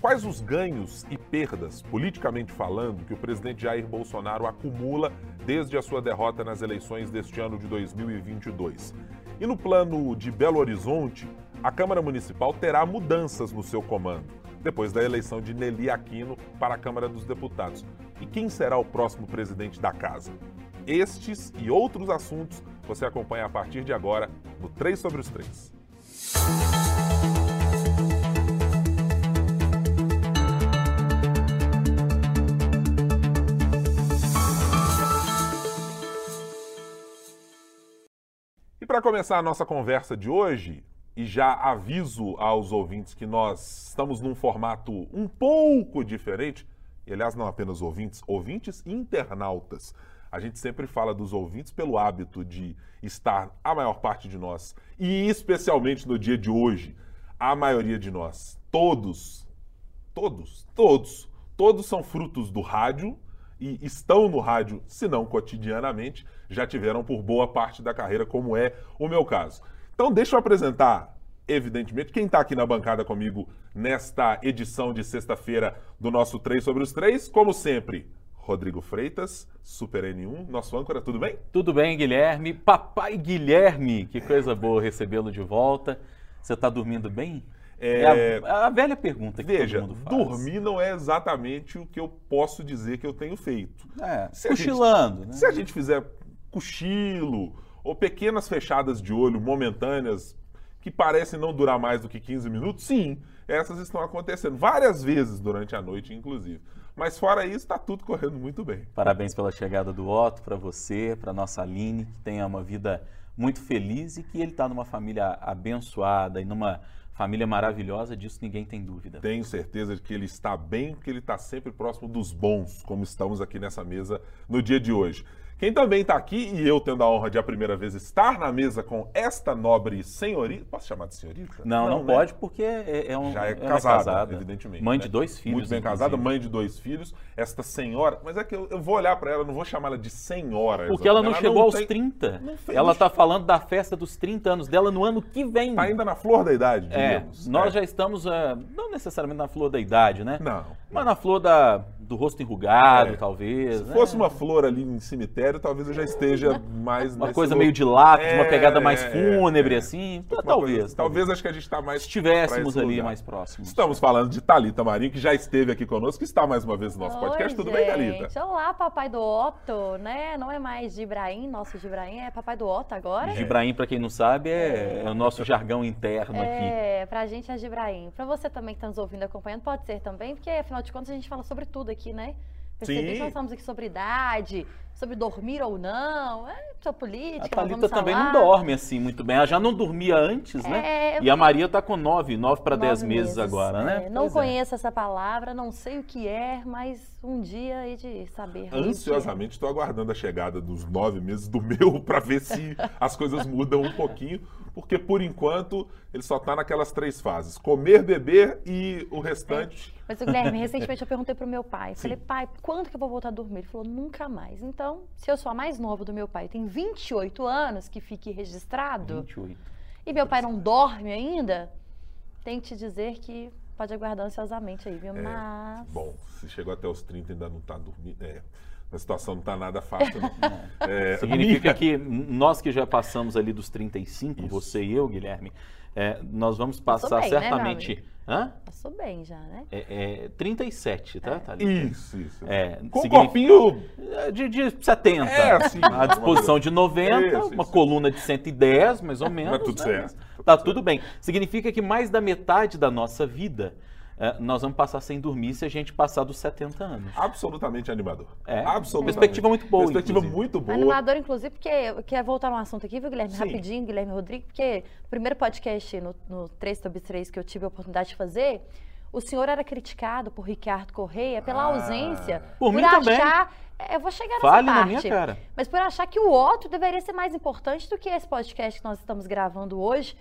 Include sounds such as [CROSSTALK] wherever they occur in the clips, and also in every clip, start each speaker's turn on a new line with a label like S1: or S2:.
S1: Quais os ganhos e perdas, politicamente falando, que o presidente Jair Bolsonaro acumula desde a sua derrota nas eleições deste ano de 2022? E no plano de Belo Horizonte, a Câmara Municipal terá mudanças no seu comando, depois da eleição de Nelly Aquino para a Câmara dos Deputados. E quem será o próximo presidente da casa? Estes e outros assuntos você acompanha a partir de agora no 3 sobre os 3. Para começar a nossa conversa de hoje, e já aviso aos ouvintes que nós estamos num formato um pouco diferente, e aliás, não apenas ouvintes, ouvintes e internautas. A gente sempre fala dos ouvintes pelo hábito de estar, a maior parte de nós, e especialmente no dia de hoje, a maioria de nós, todos, todos, todos, todos são frutos do rádio e estão no rádio, se não cotidianamente, já tiveram por boa parte da carreira, como é o meu caso. Então, deixa eu apresentar, evidentemente, quem está aqui na bancada comigo nesta edição de sexta-feira do nosso 3 sobre os 3. Como sempre, Rodrigo Freitas, Super N1, nosso âncora, tudo bem?
S2: Tudo bem, Guilherme. Papai Guilherme, que coisa boa recebê-lo de volta. Você está dormindo bem? É, é a, a, velha pergunta que
S1: veja,
S2: todo mundo faz.
S1: dormir não é exatamente o que eu posso dizer que eu tenho feito.
S2: É, se cochilando.
S1: Gente,
S2: né?
S1: Se a gente fizer cochilo ou pequenas fechadas de olho momentâneas que parecem não durar mais do que 15 minutos, sim, essas estão acontecendo várias vezes durante a noite, inclusive. Mas fora isso, está tudo correndo muito bem.
S2: Parabéns pela chegada do Otto, para você, para nossa Aline, que tenha uma vida muito feliz e que ele está numa família abençoada e numa família maravilhosa, disso ninguém tem dúvida.
S1: Tenho certeza de que ele está bem, que ele está sempre próximo dos bons, como estamos aqui nessa mesa no dia de hoje. Quem também está aqui, e eu tendo a honra de a primeira vez estar na mesa com esta nobre senhorita. Posso chamar de senhorita?
S2: Não, não, não né? pode, porque é, é um.
S1: Já é, é casada, casada, evidentemente.
S2: Mãe
S1: né?
S2: de dois filhos.
S1: Muito bem
S2: inclusive.
S1: casada, mãe de dois filhos. Esta senhora. Mas é que eu, eu vou olhar para ela, não vou chamá-la de senhora.
S2: Porque ela não ela chegou não aos tem, 30. Ela está falando da festa dos 30 anos dela no ano que vem.
S1: Está ainda na flor da idade, digamos.
S2: É, nós é. já estamos, uh, não necessariamente na flor da idade, né?
S1: Não.
S2: Mas na flor da, do rosto enrugado, é. talvez.
S1: Se
S2: né?
S1: fosse uma flor ali em cemitério, talvez eu já esteja [LAUGHS] mais.
S2: Uma coisa meio de lápis, é, uma pegada mais fúnebre, é, assim. Talvez,
S1: talvez. Talvez acho que a gente está mais.
S2: Estivéssemos ali mais próximos.
S1: Estamos falando de Talita Marinho, que já esteve aqui conosco, que está mais uma vez no nosso
S3: Oi,
S1: podcast. Tudo
S3: gente.
S1: bem, Talita?
S3: Olá, papai do Otto, né? Não é mais Gibraim, nosso Gibraim, é papai do Otto agora.
S2: Gibraim, para quem não sabe, é, é, o nosso jargão interno aqui.
S3: É, pra gente é Gibraim. Pra você também que está nos ouvindo e acompanhando, pode ser também, porque afinal de contas a gente fala sobre tudo aqui, né? Percebi
S1: Sim.
S3: que nós falamos aqui sobre idade, sobre dormir ou não, é, sobre política.
S2: A Thalita também
S3: falar.
S2: não dorme assim muito bem. Ela já não dormia antes, né?
S3: É,
S2: E a Maria tá com nove, nove para dez
S3: Nove
S2: meses, agora, né?
S3: É, não
S2: Pois é.
S3: conheço essa palavra, não sei o que é, mas um dia hei de saber.
S1: Ansiosamente estou aguardando a chegada dos nove meses do meu [LAUGHS] para ver se as coisas mudam um pouquinho, porque por enquanto ele só está naquelas três fases: comer, beber e o restante.
S3: Mas, Guilherme, recentemente eu [LAUGHS] perguntei pro meu pai.
S1: Sim.
S3: Falei, pai, quando que eu vou voltar a dormir? Ele falou, nunca mais. Então, se eu sou a mais nova do meu pai, tem 28 anos, que fique registrado,
S2: 28.
S3: e meu pai não dorme ainda, tenho que te dizer que pode aguardar ansiosamente aí, viu? Mas.
S1: É, Bom, se chegou até os 30 e ainda não está dormindo. É, a situação não está nada fácil, não. [LAUGHS] É,
S2: Significa
S1: minha-
S2: que nós que já passamos ali dos 35,
S1: Isso.
S2: você e eu, Guilherme, é, nós vamos passar
S3: bem, né,
S2: certamente.
S3: amigo?
S2: Hã?
S3: Passou bem já, né?
S2: É, é 37, tá, Thalita?
S1: Isso, isso.
S2: É,
S1: Com
S2: significa-
S1: corpinho.
S2: É, De, de 70.
S1: É, assim,
S2: À disposição de 90,
S1: Isso,
S2: uma
S1: isso.
S2: coluna de 110, mais ou menos.
S1: Mas tudo
S2: né?
S1: certo.
S2: Tá tudo bem. Significa que mais da metade da nossa vida nós vamos passar sem dormir se a gente passar dos 70 anos.
S1: Absolutamente animador.
S2: É,
S1: Absolutamente.
S2: perspectiva muito boa,
S1: Perspectiva
S2: inclusive.
S1: muito boa.
S3: Animador, inclusive, porque eu quero voltar num assunto aqui, viu, Guilherme?
S1: Sim.
S3: Rapidinho, Guilherme Rodrigues, porque o primeiro podcast no, no 3 sobre 3 que eu tive a oportunidade de fazer, o senhor era criticado por Ricardo Correia pela
S1: Ah.
S3: ausência.
S2: Por mim também.
S3: Achar. Eu vou chegar nessa
S2: Fale
S3: parte.
S2: na minha cara.
S3: Mas por achar que o Otto deveria ser mais importante do que esse podcast que nós estamos gravando hoje.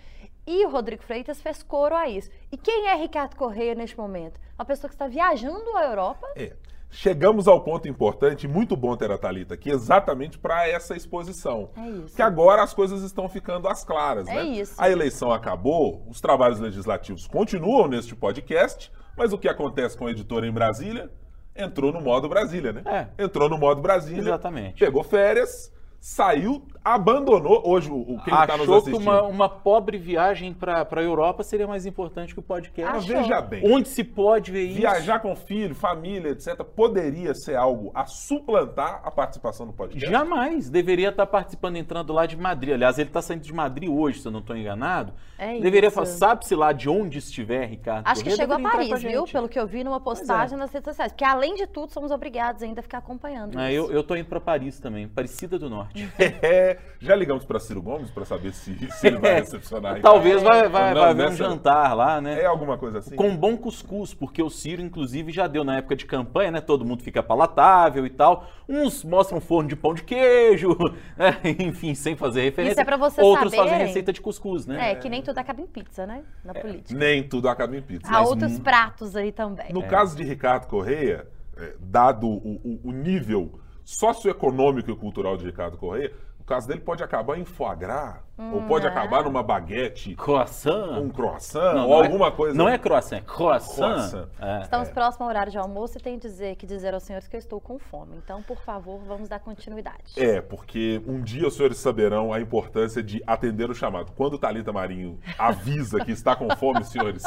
S3: E o Rodrigo Freitas fez coro a isso. E quem é Ricardo Correia neste momento? Uma pessoa que está viajando à Europa.
S1: É. Chegamos ao ponto importante, muito bom ter a Thalita aqui, exatamente para essa exposição.
S3: É isso.
S1: Que agora as coisas estão ficando às claras,
S3: É
S1: né?
S3: isso.
S1: A eleição acabou, os trabalhos legislativos continuam neste podcast, Mas o que acontece com a editora em Brasília? Entrou no modo Brasília, né?
S2: É.
S1: Entrou no modo Brasília.
S2: Exatamente.
S1: Pegou férias, saiu, abandonou. Hoje, o, o- quem está nos
S2: Achou que
S1: assistindo.
S2: uma, uma pobre viagem para a Europa seria mais importante que o podcast.
S1: Mas
S3: Achou.
S1: veja bem.
S2: Onde se pode ver isso?
S1: Viajar com filho, família, etc., poderia ser algo a suplantar a participação no podcast?
S2: Jamais. Deveria estar participando, entrando lá de Madrid. Aliás, ele está saindo de Madrid hoje, se eu não estou enganado.
S3: É
S2: Deveria
S3: isso.
S2: falar, sabe-se lá de onde estiver, Ricardo.
S3: Acho que chegou a
S2: deveria
S3: Paris, viu?
S2: gente.
S3: Pelo que eu vi numa postagem nas redes sociais. Porque, além de tudo, somos obrigados ainda a ficar acompanhando.
S2: É,
S3: isso.
S2: eu, tô indo para Paris também, Parecida do Norte. [LAUGHS]
S1: É, já ligamos para Ciro Gomes para saber se, se ele vai recepcionar.
S2: Talvez vai, vai,
S1: não,
S2: vai haver um jantar lá, né?
S1: É alguma coisa assim?
S2: Com bom cuscuz, porque o Ciro, inclusive, já deu na época de campanha, né? Todo mundo fica palatável e tal. Uns mostram forno de pão de queijo, [LAUGHS] né? enfim, sem fazer referência.
S3: Isso é pra vocês
S2: Outros fazem
S3: saberem.
S2: receita de cuscuz, né?
S3: É, que nem tudo acaba em pizza, né? Na política.
S1: Nem tudo acaba em pizza.
S3: Há outros pratos aí também.
S1: No caso de Ricardo Correia, é, dado o, o- o nível socioeconômico e cultural de Ricardo Correia, o caso dele pode acabar em foie gras, ou pode
S3: é.
S1: acabar numa baguete,
S2: Croissant?
S1: um croissant,
S2: Não,
S1: ou
S2: não é-
S1: alguma coisa.
S2: Não é croissant, é croissant.
S1: Croissant.
S2: É.
S3: Estamos próximos ao horário de almoço e tenho dizer, que dizer aos senhores que eu estou com fome. Então, por favor, vamos dar continuidade.
S1: É, porque um dia os senhores saberão a importância de atender o chamado. Quando Thalita Marinho avisa que está com fome, [LAUGHS] senhores,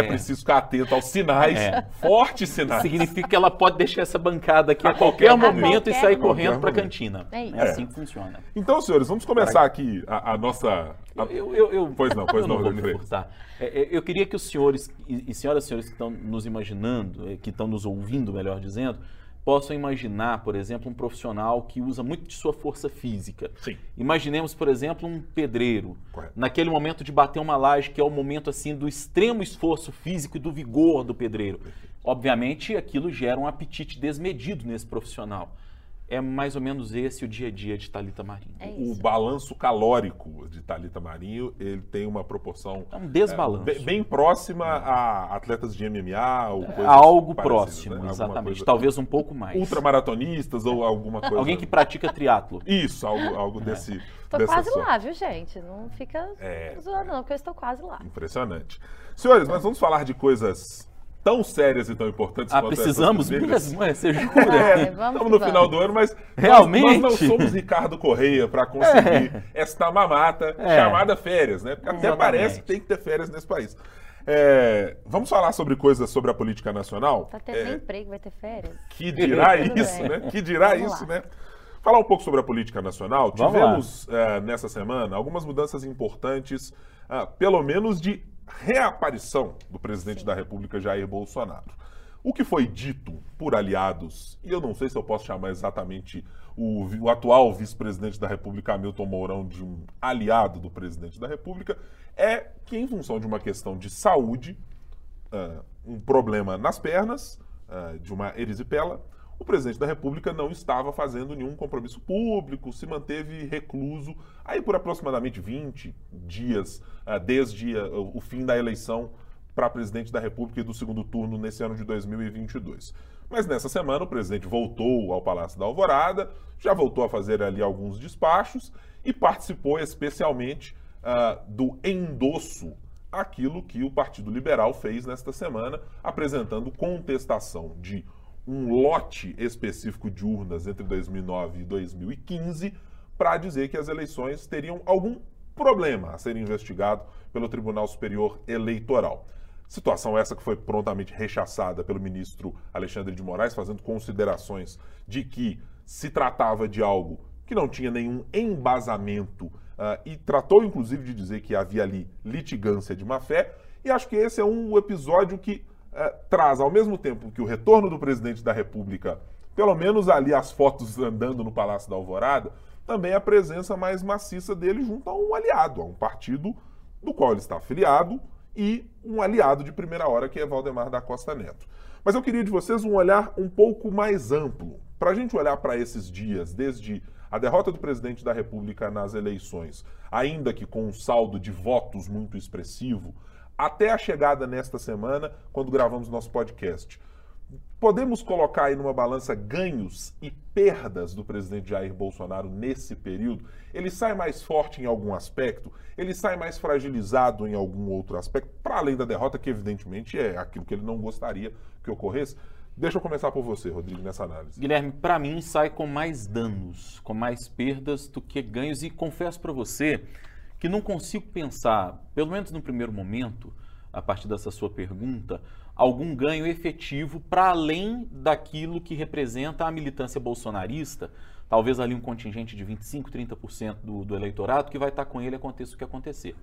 S1: é, preciso ficar atento aos sinais,
S2: É.
S1: fortes sinais.
S2: Significa que ela pode deixar essa bancada aqui a,
S1: A
S2: qualquer,
S1: qualquer
S2: momento e sair
S3: A
S1: qualquer
S2: correndo para a cantina.
S3: É isso.
S2: assim que funciona.
S1: Então, senhores, vamos começar aqui a, a nossa. a-
S2: Eu, eu, eu-
S1: Pois não, pois
S2: eu
S1: não,
S2: vou me
S1: Rodrigo
S2: furtar. É, é, Eu queria que os senhores, e e senhoras e senhores que estão nos imaginando, eh, que estão nos ouvindo, melhor dizendo, possam imaginar, por exemplo, um profissional que usa muito de sua força física.
S1: Sim.
S2: Imaginemos, por exemplo, um pedreiro.
S1: Correto.
S2: Naquele momento de bater uma laje, que é o momento assim do extremo esforço físico e do vigor do pedreiro. Obviamente, aquilo gera um apetite desmedido nesse profissional. É mais ou menos esse o dia a dia de Talita Marinho.
S3: É
S1: O balanço calórico de Talita Marinho, ele tem uma proporção
S2: É um desbalanço.
S1: bem, bem próxima a atletas de MMA ou coisas
S2: Algo
S1: parecidas,
S2: próximo,
S1: né?
S2: Exatamente.
S1: coisa-
S2: Talvez um pouco mais.
S1: ultramaratonistas ou alguma coisa.
S2: Alguém que pratica triatlo.
S1: Isso, algo, algo desse.
S3: Tô
S1: dessa
S3: quase
S1: sorte.
S3: lá, viu, gente? Não fica
S1: É.
S3: zoando, não, porque eu estou quase lá.
S1: Impressionante. Senhores, nós vamos falar de coisas tão sérias e tão importantes
S2: Ah,
S1: quanto essas
S2: precisamos mesmo? É, você
S3: É,
S2: jura?
S3: vamos
S1: Estamos
S3: que
S1: no
S3: vamos.
S1: final do ano, mas nós-
S2: Realmente?
S1: nós, não somos Ricardo Correia para conseguir esta mamata
S2: É.
S1: chamada férias, né? Porque até
S2: Exatamente.
S1: parece que tem que ter férias nesse país. É, vamos falar sobre coisas sobre a política nacional?
S3: Tá tendo
S1: É,
S3: emprego, vai ter férias.
S1: que dirá
S3: Tudo
S1: isso, né? Que dirá
S3: Vamos
S1: isso,
S3: lá.
S1: né? Falar um pouco sobre a política nacional.
S2: Vamos
S1: Tivemos eh, nessa semana algumas mudanças importantes, ah, pelo menos de reaparição do presidente da República Jair Bolsonaro. O que foi dito por aliados, e eu não sei se eu posso chamar exatamente o, o atual vice-presidente da República, Hamilton Mourão, de um aliado do presidente da República, é que, em função de uma questão de saúde, ah, um problema nas pernas, ah, de uma erisipela, o presidente da República não estava fazendo nenhum compromisso público, se manteve recluso aí por aproximadamente 20 dias ah, desde ah, o fim da eleição para presidente da República e do segundo turno nesse ano de 2022. Mas nessa semana o presidente voltou ao Palácio da Alvorada, já voltou a fazer ali alguns despachos e participou especialmente ah, do endosso aquilo que o Partido Liberal fez nesta semana, apresentando contestação de um lote específico de urnas entre 2009 e 2015 para dizer que as eleições teriam algum problema a ser investigado pelo Tribunal Superior Eleitoral. Situação essa que foi prontamente rechaçada pelo ministro Alexandre de Moraes, fazendo considerações de que se tratava de algo que não tinha nenhum embasamento ah, e tratou inclusive de dizer que havia ali litigância de má fé. E acho que esse é um episódio que eh, traz, ao mesmo tempo que o retorno do presidente da República, pelo menos ali as fotos andando no Palácio da Alvorada, também a presença mais maciça dele junto a um aliado, a um partido do qual ele está afiliado e um aliado de primeira hora que é Valdemar da Costa Neto. Mas eu queria de vocês um olhar um pouco mais amplo, para a gente olhar para esses dias, desde a derrota do presidente da República nas eleições, ainda que com um saldo de votos muito expressivo, até a chegada nesta semana, quando gravamos nosso podcast, podemos colocar aí numa balança ganhos e perdas do presidente Jair Bolsonaro nesse período? Ele sai mais forte em algum aspecto? Ele sai mais fragilizado em algum outro aspecto? Para além da derrota, que evidentemente é aquilo que ele não gostaria que ocorresse. Deixa eu começar por você, Rodrigo, nessa análise.
S2: Guilherme, para mim sai com mais danos, com mais perdas do que ganhos. E confesso para você que não consigo pensar, pelo menos no primeiro momento, a partir dessa sua pergunta, algum ganho efetivo para além daquilo que representa a militância bolsonarista, talvez ali um contingente de 25%, 30% do, do eleitorado que vai estar com ele aconteça o que acontecer.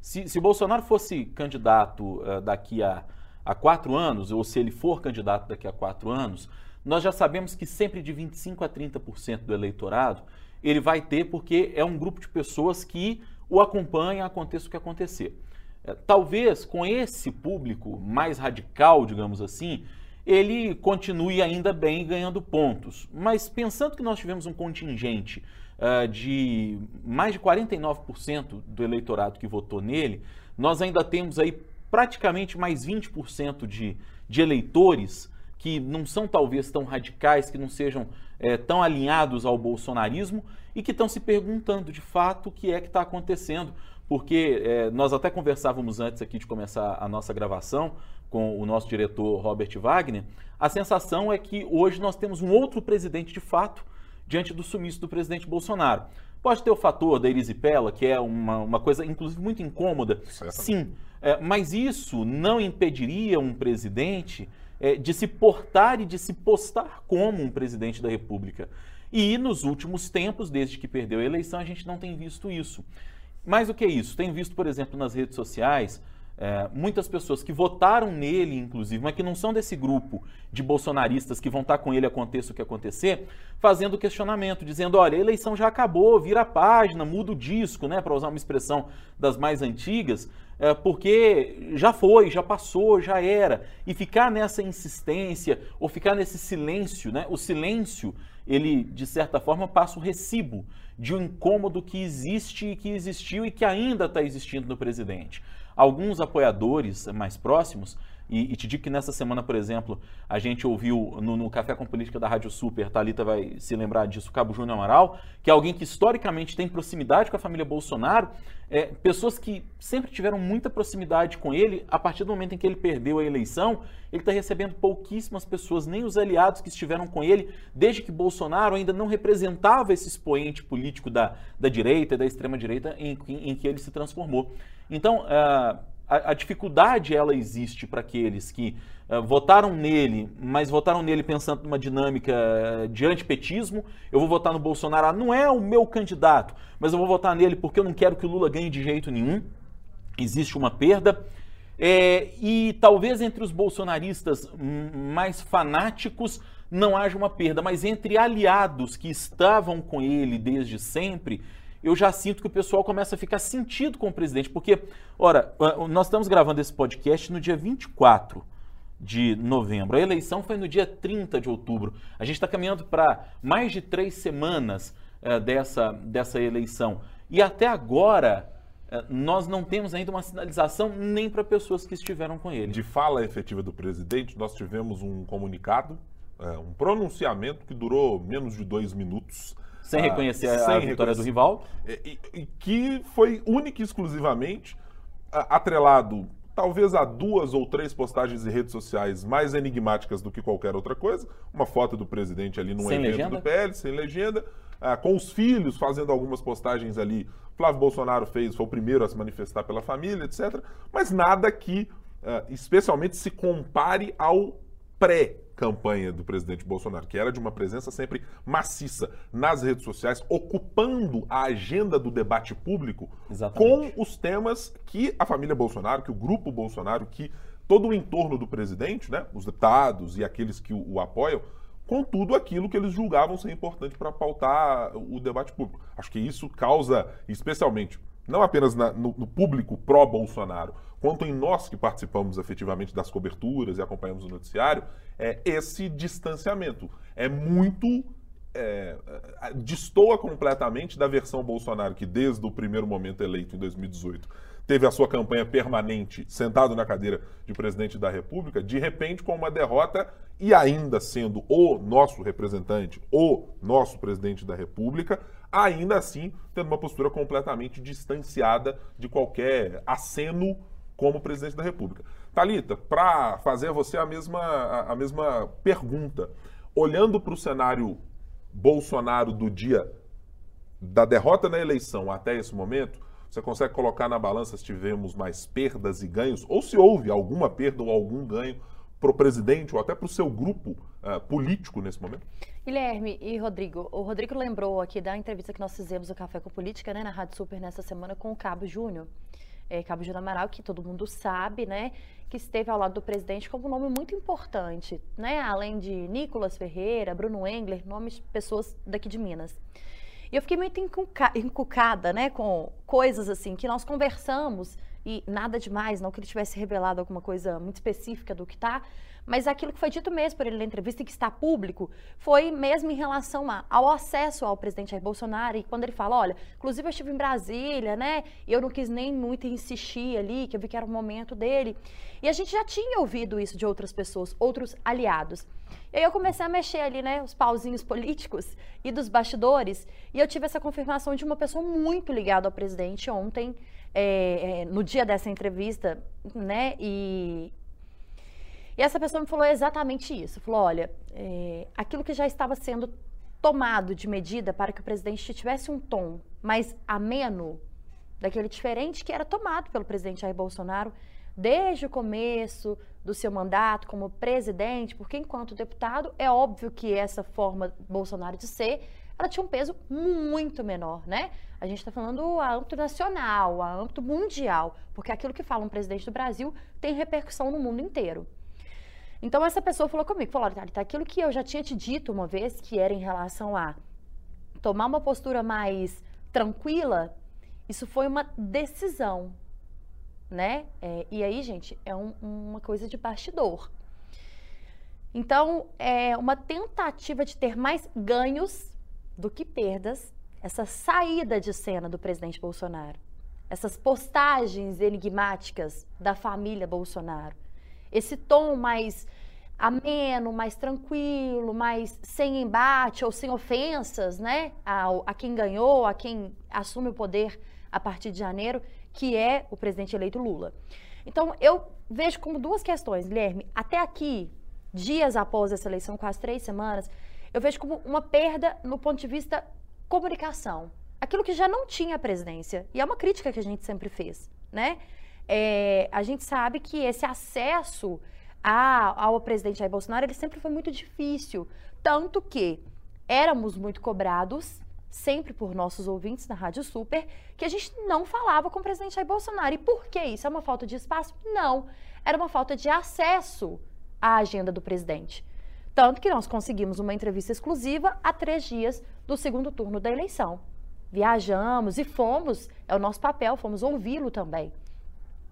S2: Se, se Bolsonaro fosse candidato uh, daqui a, a quatro anos, ou se ele for candidato daqui a quatro anos, nós já sabemos que sempre de 25% a 30% do eleitorado ele vai ter, porque é um grupo de pessoas que o acompanha, aconteça o que acontecer. É, talvez com esse público mais radical, digamos assim, ele continue ainda bem ganhando pontos. Mas pensando que nós tivemos um contingente uh, de mais de 49% do eleitorado que votou nele, nós ainda temos aí praticamente mais 20% de, de eleitores que não são talvez tão radicais, que não sejam é, tão alinhados ao bolsonarismo e que estão se perguntando de fato o que é que está acontecendo porque é, nós até conversávamos antes aqui de começar a nossa gravação com o nosso diretor Robert Wagner, a sensação é que hoje nós temos um outro presidente de fato diante do sumiço do presidente Bolsonaro. Pode ter o fator da erisipela, que é uma, uma coisa, inclusive, muito incômoda. Sim, é, mas isso não impediria um presidente é, de se portar e de se postar como um presidente da República. E nos últimos tempos, desde que perdeu a eleição, a gente não tem visto isso. Mais do que isso, tem visto, por exemplo, nas redes sociais, é, muitas pessoas que votaram nele, inclusive, mas que não são desse grupo de bolsonaristas que vão estar com ele aconteça o que acontecer, fazendo questionamento, dizendo: olha, a eleição já acabou, vira a página, muda o disco, né, para usar uma expressão das mais antigas, é, porque já foi, já passou, já era. E ficar nessa insistência ou ficar nesse silêncio, né, o silêncio, ele, de certa forma, passa o recibo de um incômodo que existe e que existiu e que ainda está existindo no presidente. Alguns apoiadores mais próximos e, e, te digo que nessa semana, por exemplo, a gente ouviu no, no, Café com Política da Rádio Super, Thalita vai se lembrar disso, Cabo Júnior Amaral, que é alguém que historicamente tem proximidade com a família Bolsonaro, é, pessoas que sempre tiveram muita proximidade com ele, a partir do momento em que ele perdeu a eleição, ele está recebendo pouquíssimas pessoas, nem os aliados que estiveram com ele, desde que Bolsonaro ainda não representava esse expoente político da, da direita e da extrema-direita em, em, em, que ele se transformou. Então, uh, a, a dificuldade ela existe para aqueles que uh, votaram nele, mas votaram nele pensando numa dinâmica uh, de antipetismo. Eu vou votar no Bolsonaro, ah, não é o meu candidato, mas eu vou votar nele porque eu não quero que o Lula ganhe de jeito nenhum. Existe uma perda. É, e talvez entre os bolsonaristas mais fanáticos não haja uma perda, mas entre aliados que estavam com ele desde sempre, eu já sinto que o pessoal começa a ficar sentido com o presidente. Porque, ora, nós estamos gravando esse podcast no dia 24 de novembro. A eleição foi no dia 30 de outubro. A gente está caminhando para mais de três semanas é, dessa, dessa eleição. E até agora. É, nós não temos ainda uma sinalização nem para pessoas que estiveram com ele.
S1: De fala efetiva do presidente, nós tivemos um comunicado, é, um pronunciamento que durou menos de dois minutos,
S2: sem reconhecer a, sem a vitória reconhecer. do rival.
S1: E, e, que foi única e exclusivamente atrelado talvez a duas ou três postagens em redes sociais mais enigmáticas do que qualquer outra coisa. Uma foto do presidente ali num sem evento legenda? do PL, sem legenda, ah, com os filhos fazendo algumas postagens ali. Flávio Bolsonaro fez, foi o primeiro a se manifestar pela família, etc. Mas nada que ah, especialmente se compare ao pré campanha do presidente Bolsonaro, que era de uma presença sempre maciça nas redes sociais, ocupando a agenda do debate público Exatamente. com os temas que a família Bolsonaro, que o grupo Bolsonaro, que todo o entorno do presidente, né, os deputados e aqueles que o, o apoiam, com tudo aquilo que eles julgavam ser importante para pautar o debate público. Acho que isso causa, especialmente, não apenas na, no, no público pró-Bolsonaro, quanto em nós que participamos efetivamente das coberturas e acompanhamos o noticiário, é esse distanciamento. É muito. É, destoa completamente da versão Bolsonaro, que desde o primeiro momento eleito em 2018 teve a sua campanha permanente sentado na cadeira de presidente da República, de repente, com uma derrota e ainda sendo o nosso representante, o nosso presidente da República, ainda assim tendo uma postura completamente distanciada de qualquer aceno como presidente da República. Talita, para fazer a você a mesma, a, a mesma pergunta, olhando para o cenário Bolsonaro do dia da derrota na eleição até esse momento, você consegue colocar na balança se tivemos mais perdas e ganhos, ou se houve alguma perda ou algum ganho para o presidente ou até para o seu grupo uh, político nesse momento?
S3: Guilherme e Rodrigo, o Rodrigo lembrou aqui da entrevista que nós fizemos no Café com Política, né, na Rádio Super nessa semana com o Cabo Júnior. É, Cabo Júnior Amaral, que todo mundo sabe, né, que esteve ao lado do presidente como um nome muito importante, né, além de Nicolas Ferreira, Bruno Engler, nomes pessoas daqui de Minas. E eu fiquei muito encucada, né, com coisas assim que nós conversamos e nada demais, não que ele tivesse revelado alguma coisa muito específica do que está, mas aquilo que foi dito mesmo por ele na entrevista e que está público foi mesmo em relação a, ao acesso ao presidente Jair Bolsonaro e quando ele fala, olha, inclusive eu estive em Brasília, né, e eu não quis nem muito insistir ali, que eu vi que era o momento dele. E a gente já tinha ouvido isso de outras pessoas, outros aliados. E aí eu comecei a mexer ali, né, os pauzinhos políticos e dos bastidores, e eu tive essa confirmação de uma pessoa muito ligada ao presidente ontem, é, é, no dia dessa entrevista, né, e, e essa pessoa me falou exatamente isso, falou, olha, é, aquilo que já estava sendo tomado de medida para que o presidente tivesse um tom mais ameno, daquele diferente que era tomado pelo presidente Jair Bolsonaro, desde o começo do seu mandato como presidente, porque enquanto deputado é óbvio que essa forma Bolsonaro de ser, ela tinha um peso muito menor, né? A gente está falando a âmbito nacional, a âmbito mundial, porque aquilo que fala um presidente do Brasil tem repercussão no mundo inteiro. Então essa pessoa falou comigo, falou, olha, tá, aquilo que eu já tinha te dito uma vez, que era em relação a tomar uma postura mais tranquila, isso foi uma decisão, né? É, e aí, gente, é um, uma coisa de bastidor. Então, é uma tentativa de ter mais ganhos do que perdas, essa saída de cena do presidente Bolsonaro, essas postagens enigmáticas da família Bolsonaro, esse tom mais ameno, mais tranquilo, mais sem embate ou sem ofensas, né, a, quem ganhou, a quem assume o poder a partir de janeiro, que é o presidente eleito Lula. Então, eu vejo como duas questões, Guilherme. Até aqui, dias após essa eleição, quase três semanas, eu vejo como uma perda no ponto de vista comunicação. Aquilo que já não tinha presidência. E é uma crítica que a gente sempre fez, né? É, a gente sabe que esse acesso a, ao presidente Jair Bolsonaro, ele sempre foi muito difícil. Tanto que éramos muito cobrados sempre por nossos ouvintes na Rádio Super, que a gente não falava com o presidente Jair Bolsonaro. E por que isso? É uma falta de espaço? Não. Era uma falta de acesso à agenda do presidente. Tanto que nós conseguimos uma entrevista exclusiva a três dias do segundo turno da eleição. Viajamos e fomos, é o nosso papel, fomos ouvi-lo também.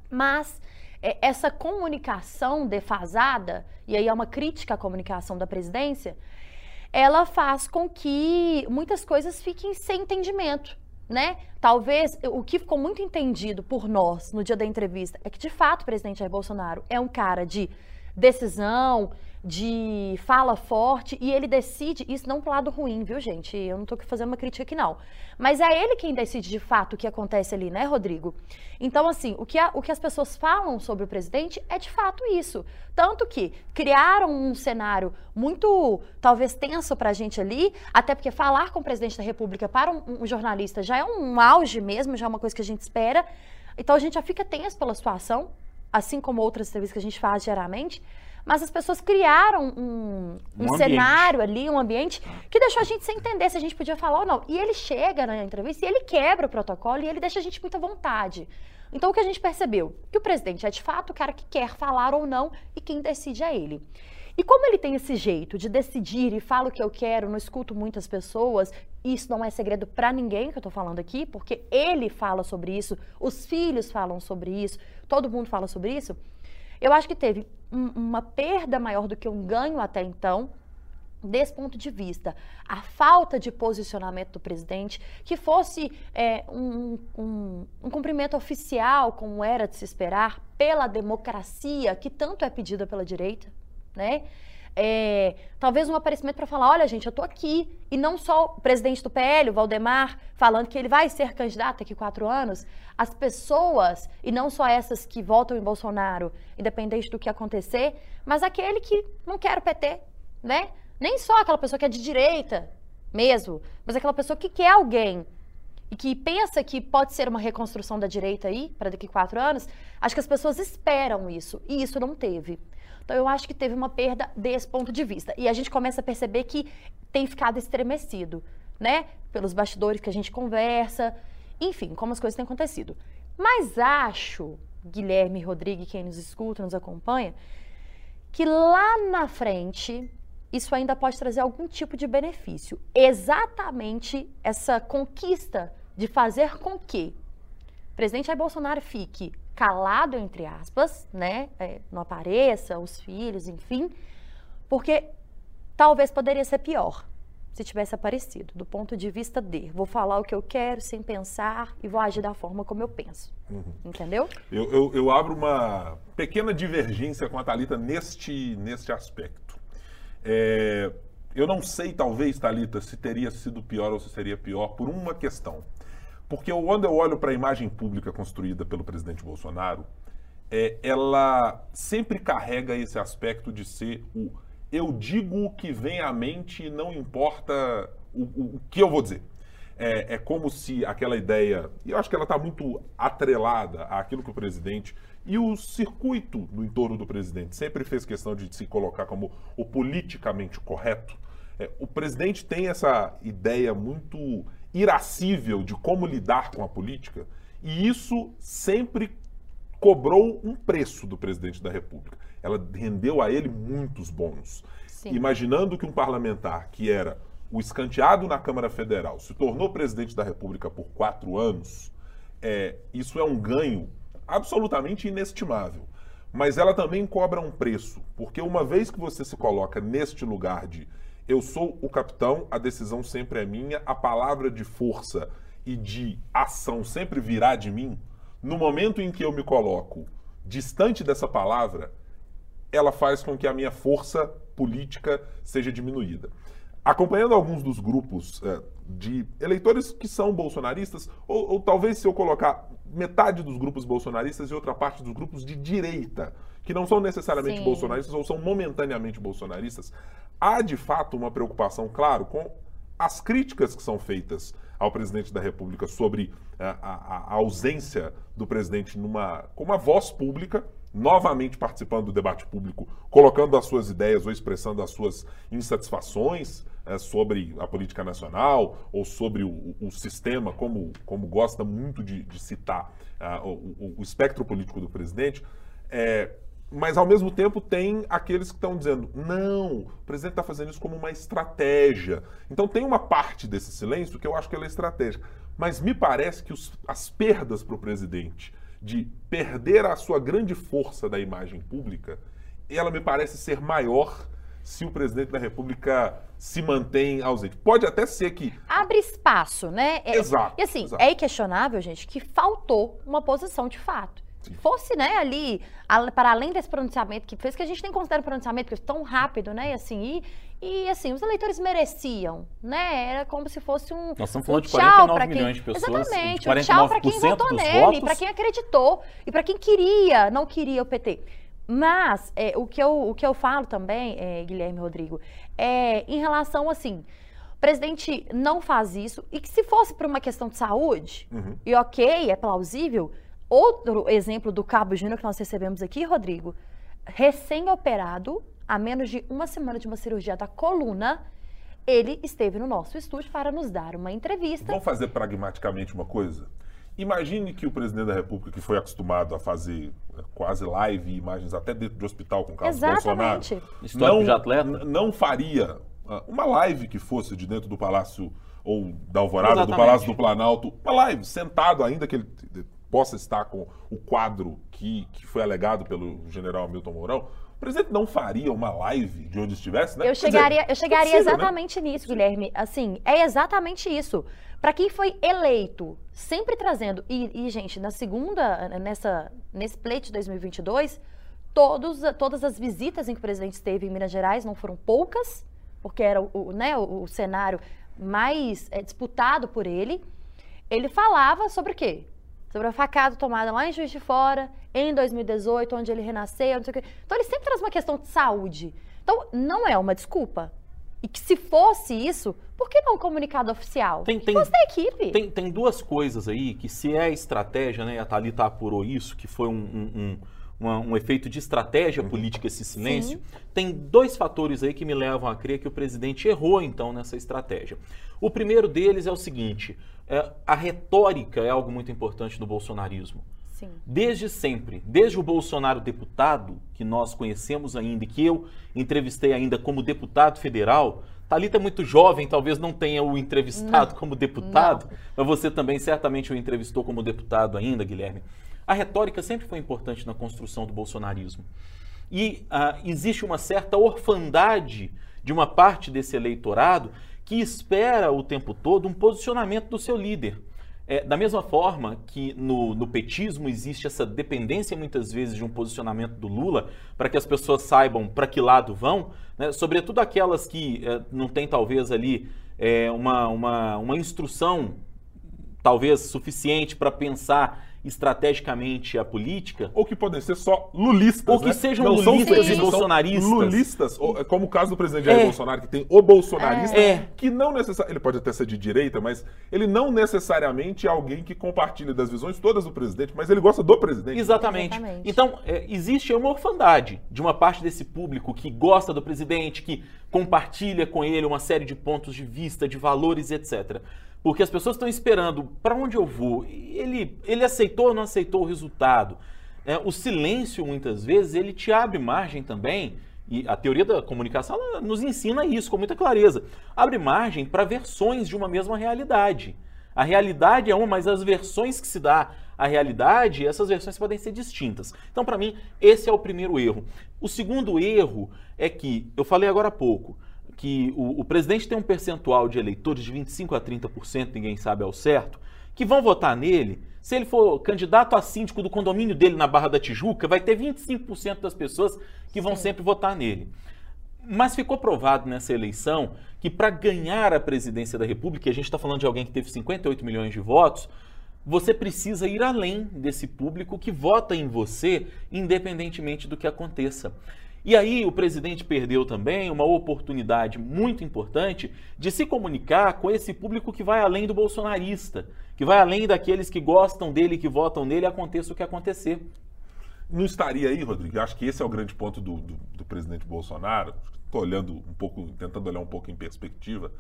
S3: Mas é, essa comunicação defasada, e aí é uma crítica à comunicação da presidência, ela faz com que muitas coisas fiquem sem entendimento, né? Talvez o que ficou muito entendido por nós no dia da entrevista é que, de fato, o presidente Jair Bolsonaro é um cara de decisão, de fala forte e ele decide, isso não pro lado ruim, viu, gente? Eu não tô fazendo uma crítica aqui, não. Mas é ele quem decide de fato o que acontece ali, né, Rodrigo? Então, assim, o que, a, o que as pessoas falam sobre o presidente é de fato isso. Tanto que criaram um cenário muito, talvez, tenso pra gente ali, até porque falar com o presidente da República para um, um jornalista já é um auge mesmo, já é uma coisa que a gente espera. Então a gente já fica tenso pela situação, assim como outras entrevistas que a gente faz diariamente mas as pessoas criaram um, um, um cenário ali, um ambiente, que deixou a gente sem entender se a gente podia falar ou não. E ele chega na entrevista e ele quebra o protocolo e ele deixa a gente muita vontade. Então, o que a gente percebeu? Que o presidente é de fato o cara que quer falar ou não e quem decide é ele. E como ele tem esse jeito de decidir e fala o que eu quero, não escuto muitas pessoas, isso não é segredo para ninguém que eu tô falando aqui, porque ele fala sobre isso, os filhos falam sobre isso, todo mundo fala sobre isso. Eu acho que teve um, uma perda maior do que um ganho até então desse ponto de vista, a falta de posicionamento do presidente, que fosse é, um, um, um, cumprimento oficial, como era de se esperar, pela democracia que tanto é pedida pela direita, né? É, talvez um aparecimento para falar, olha gente, eu estou aqui, e não só o presidente do PL, o Valdemar, falando que ele vai ser candidato daqui quatro anos, as pessoas, e não só essas que votam em Bolsonaro, independente do que acontecer, mas aquele que não quer o PT, né? Nem só aquela pessoa que é de direita mesmo, mas aquela pessoa que quer alguém e que pensa que pode ser uma reconstrução da direita aí, para daqui quatro anos, acho que as pessoas esperam isso, e isso não teve. Então, eu acho que teve uma perda desse ponto de vista. E a gente começa a perceber que tem ficado estremecido, né? Pelos bastidores que a gente conversa, enfim, como as coisas têm acontecido. Mas acho, Guilherme Rodrigues, quem nos escuta, nos acompanha, que lá na frente isso ainda pode trazer algum tipo de benefício. Exatamente essa conquista de fazer com que o presidente Jair Bolsonaro fique calado, entre aspas, né? É, não apareça, os filhos, enfim, porque talvez poderia ser pior se tivesse aparecido, do ponto de vista de vou falar o que eu quero sem pensar e vou agir da forma como eu penso. Uhum. Entendeu?
S1: Eu, eu, eu, abro uma pequena divergência com a Thalita neste, neste aspecto. É, eu não sei, talvez, Thalita, se teria sido pior ou se seria pior por uma questão. Porque quando eu olho para a imagem pública construída pelo presidente Bolsonaro, é, ela sempre carrega esse aspecto de ser o eu digo o que vem à mente e não importa o, o, o que eu vou dizer. É, é, como se aquela ideia, e eu acho que ela está muito atrelada àquilo que o presidente e o circuito no entorno do presidente sempre fez questão de se colocar como o politicamente correto. É, o presidente tem essa ideia muito irascível de como lidar com a política, e isso sempre cobrou um preço do presidente da República. Ela rendeu a ele muitos bônus. Sim. Imaginando que um parlamentar que era o escanteado na Câmara Federal se tornou presidente da República por quatro anos, é, isso é um ganho absolutamente inestimável. Mas ela também cobra um preço, porque uma vez que você se coloca neste lugar de eu sou o capitão, a decisão sempre é minha, a palavra de força e de ação sempre virá de mim. No momento em que eu me coloco distante dessa palavra, ela faz com que a minha força política seja diminuída. Acompanhando alguns dos grupos é, de eleitores que são bolsonaristas, ou, ou, talvez se eu colocar metade dos grupos bolsonaristas e outra parte dos grupos de direita, que não são necessariamente Sim. bolsonaristas ou são momentaneamente bolsonaristas, há de fato uma preocupação, claro, com as críticas que são feitas ao presidente da República sobre a, a, a ausência do presidente numa, com uma voz pública, novamente participando do debate público, colocando as suas ideias ou expressando as suas insatisfações é, sobre a política nacional ou sobre o, o sistema, como, como gosta muito de, de citar uh, o, o, espectro político do presidente. É, mas ao mesmo tempo tem aqueles que estão dizendo: não, o presidente está fazendo isso como uma estratégia. Então tem uma parte desse silêncio que eu acho que ela é estratégica. Mas me parece que os, as perdas para o presidente de perder a sua grande força da imagem pública, ela me parece ser maior se o presidente da República se mantém ausente. Pode até ser que.
S3: Abre espaço, né?
S1: É, exato.
S3: E assim,
S1: exato.
S3: é inquestionável, gente, que faltou uma posição de fato fosse, né, ali, para além desse pronunciamento que fez, que a gente nem considera um pronunciamento porque tão rápido, né, e assim, e, e assim, os eleitores mereciam, né, era como se fosse um
S2: Nós estamos falando
S3: um
S2: de 49 quem, milhões de pessoas,
S3: exatamente, um tchau para quem votou nele, para quem acreditou e para quem queria, não queria o PT. Mas é, o, que eu, o que eu falo também, é, Guilherme Rodrigo, é em relação assim, o presidente não faz isso e que se fosse por uma questão de saúde, uhum. e ok, é plausível, Outro exemplo do Cabo Júnior que nós recebemos aqui, Rodrigo, recém-operado, há menos de uma semana de uma cirurgia da coluna, ele esteve no nosso estúdio para nos dar uma entrevista.
S1: Vamos fazer pragmaticamente uma coisa? Imagine que o presidente da República, que foi acostumado a fazer né, quase live e imagens até dentro de hospital com o Carlos Exatamente. Bolsonaro, não, de atleta. não faria ah, uma live que fosse de dentro do Palácio ou da Alvorada, Exatamente. do Palácio do Planalto, uma live, sentado ainda que ele possa estar com o quadro que, que foi alegado pelo general Milton Mourão, O presidente não faria uma live de onde estivesse, né?
S3: Eu chegaria, dizer, eu chegaria é possível, né? exatamente né? nisso, Guilherme. Assim, é exatamente isso. Para quem foi eleito, sempre trazendo. E, e, gente, na segunda, nessa, nesse pleito de 2022, todos, todas as visitas em que o presidente esteve em Minas Gerais não foram poucas, porque era o, né, o, o cenário mais é, disputado por ele. Ele falava sobre o quê? Sobre a facada tomada lá em Juiz de Fora, em 2018, onde ele renasceu, não sei o quê. Então ele sempre traz uma questão de saúde. Então não é uma desculpa. E que se fosse isso, por que não um comunicado oficial?
S2: Tem, tem,
S3: fosse da equipe.
S2: Tem, tem duas coisas aí que se é estratégia, né? A Thalita apurou isso, que foi um, um, um uma, um efeito de estratégia uhum. política esse silêncio, Sim. tem dois fatores aí que me levam a crer que o presidente errou então nessa estratégia. O primeiro deles é o seguinte: é, a retórica é algo muito importante do bolsonarismo. Sim. Desde sempre, desde o Bolsonaro deputado, que nós conhecemos ainda e que eu entrevistei ainda como deputado federal, Talita é muito jovem, talvez não tenha o entrevistado não. como deputado, não. mas você também certamente o entrevistou como deputado ainda, Guilherme. A retórica sempre foi importante na construção do bolsonarismo. E ah, existe uma certa orfandade de uma parte desse eleitorado que espera o tempo todo um posicionamento do seu líder. É, da mesma forma que no, no, petismo existe essa dependência muitas vezes de um posicionamento do Lula para que as pessoas saibam para que lado vão, né? sobretudo aquelas que é, não têm talvez ali é, uma, uma, uma instrução talvez suficiente para pensar estrategicamente a política.
S1: Ou que podem ser só lulistas.
S2: Ou que
S1: né?
S2: sejam não lulistas e bolsonaristas.
S1: Lulistas, como o caso do presidente Jair é. Bolsonaro, que tem o bolsonarista, é. que não necessariamente. Ele pode até ser de direita, mas ele não necessariamente é alguém que compartilha das visões todas do presidente, mas ele gosta do presidente.
S2: Exatamente. Exatamente. Então, é, existe uma orfandade de uma parte desse público que gosta do presidente, que compartilha com ele uma série de pontos de vista, de valores, etc. Porque as pessoas estão esperando para onde eu vou. Ele, ele aceitou ou não aceitou o resultado? É, o silêncio, muitas vezes, ele te abre margem também, e a teoria da comunicação nos ensina isso com muita clareza. Abre margem para versões de uma mesma realidade. A realidade é uma, mas as versões que se dá à realidade, essas versões podem ser distintas. Então, para mim, esse é o primeiro erro. O segundo erro é que, eu falei agora há pouco, que o, o, presidente tem um percentual de eleitores de 25% a 30%, ninguém sabe ao certo, que vão votar nele. Se ele for candidato a síndico do condomínio dele na Barra da Tijuca, vai ter 25% das pessoas que vão Sim. sempre votar nele. Mas ficou provado nessa eleição que para ganhar a presidência da República, e a gente está falando de alguém que teve 58 milhões de votos, você precisa ir além desse público que vota em você, independentemente do que aconteça. E aí o presidente perdeu também uma oportunidade muito importante de se comunicar com esse público que vai além do bolsonarista, que vai além daqueles que gostam dele, que votam nele, aconteça o que acontecer.
S1: Não estaria aí, Rodrigo? Acho que esse é o grande ponto do, do, do presidente Bolsonaro. Estou olhando um pouco, tentando olhar um pouco em perspectiva.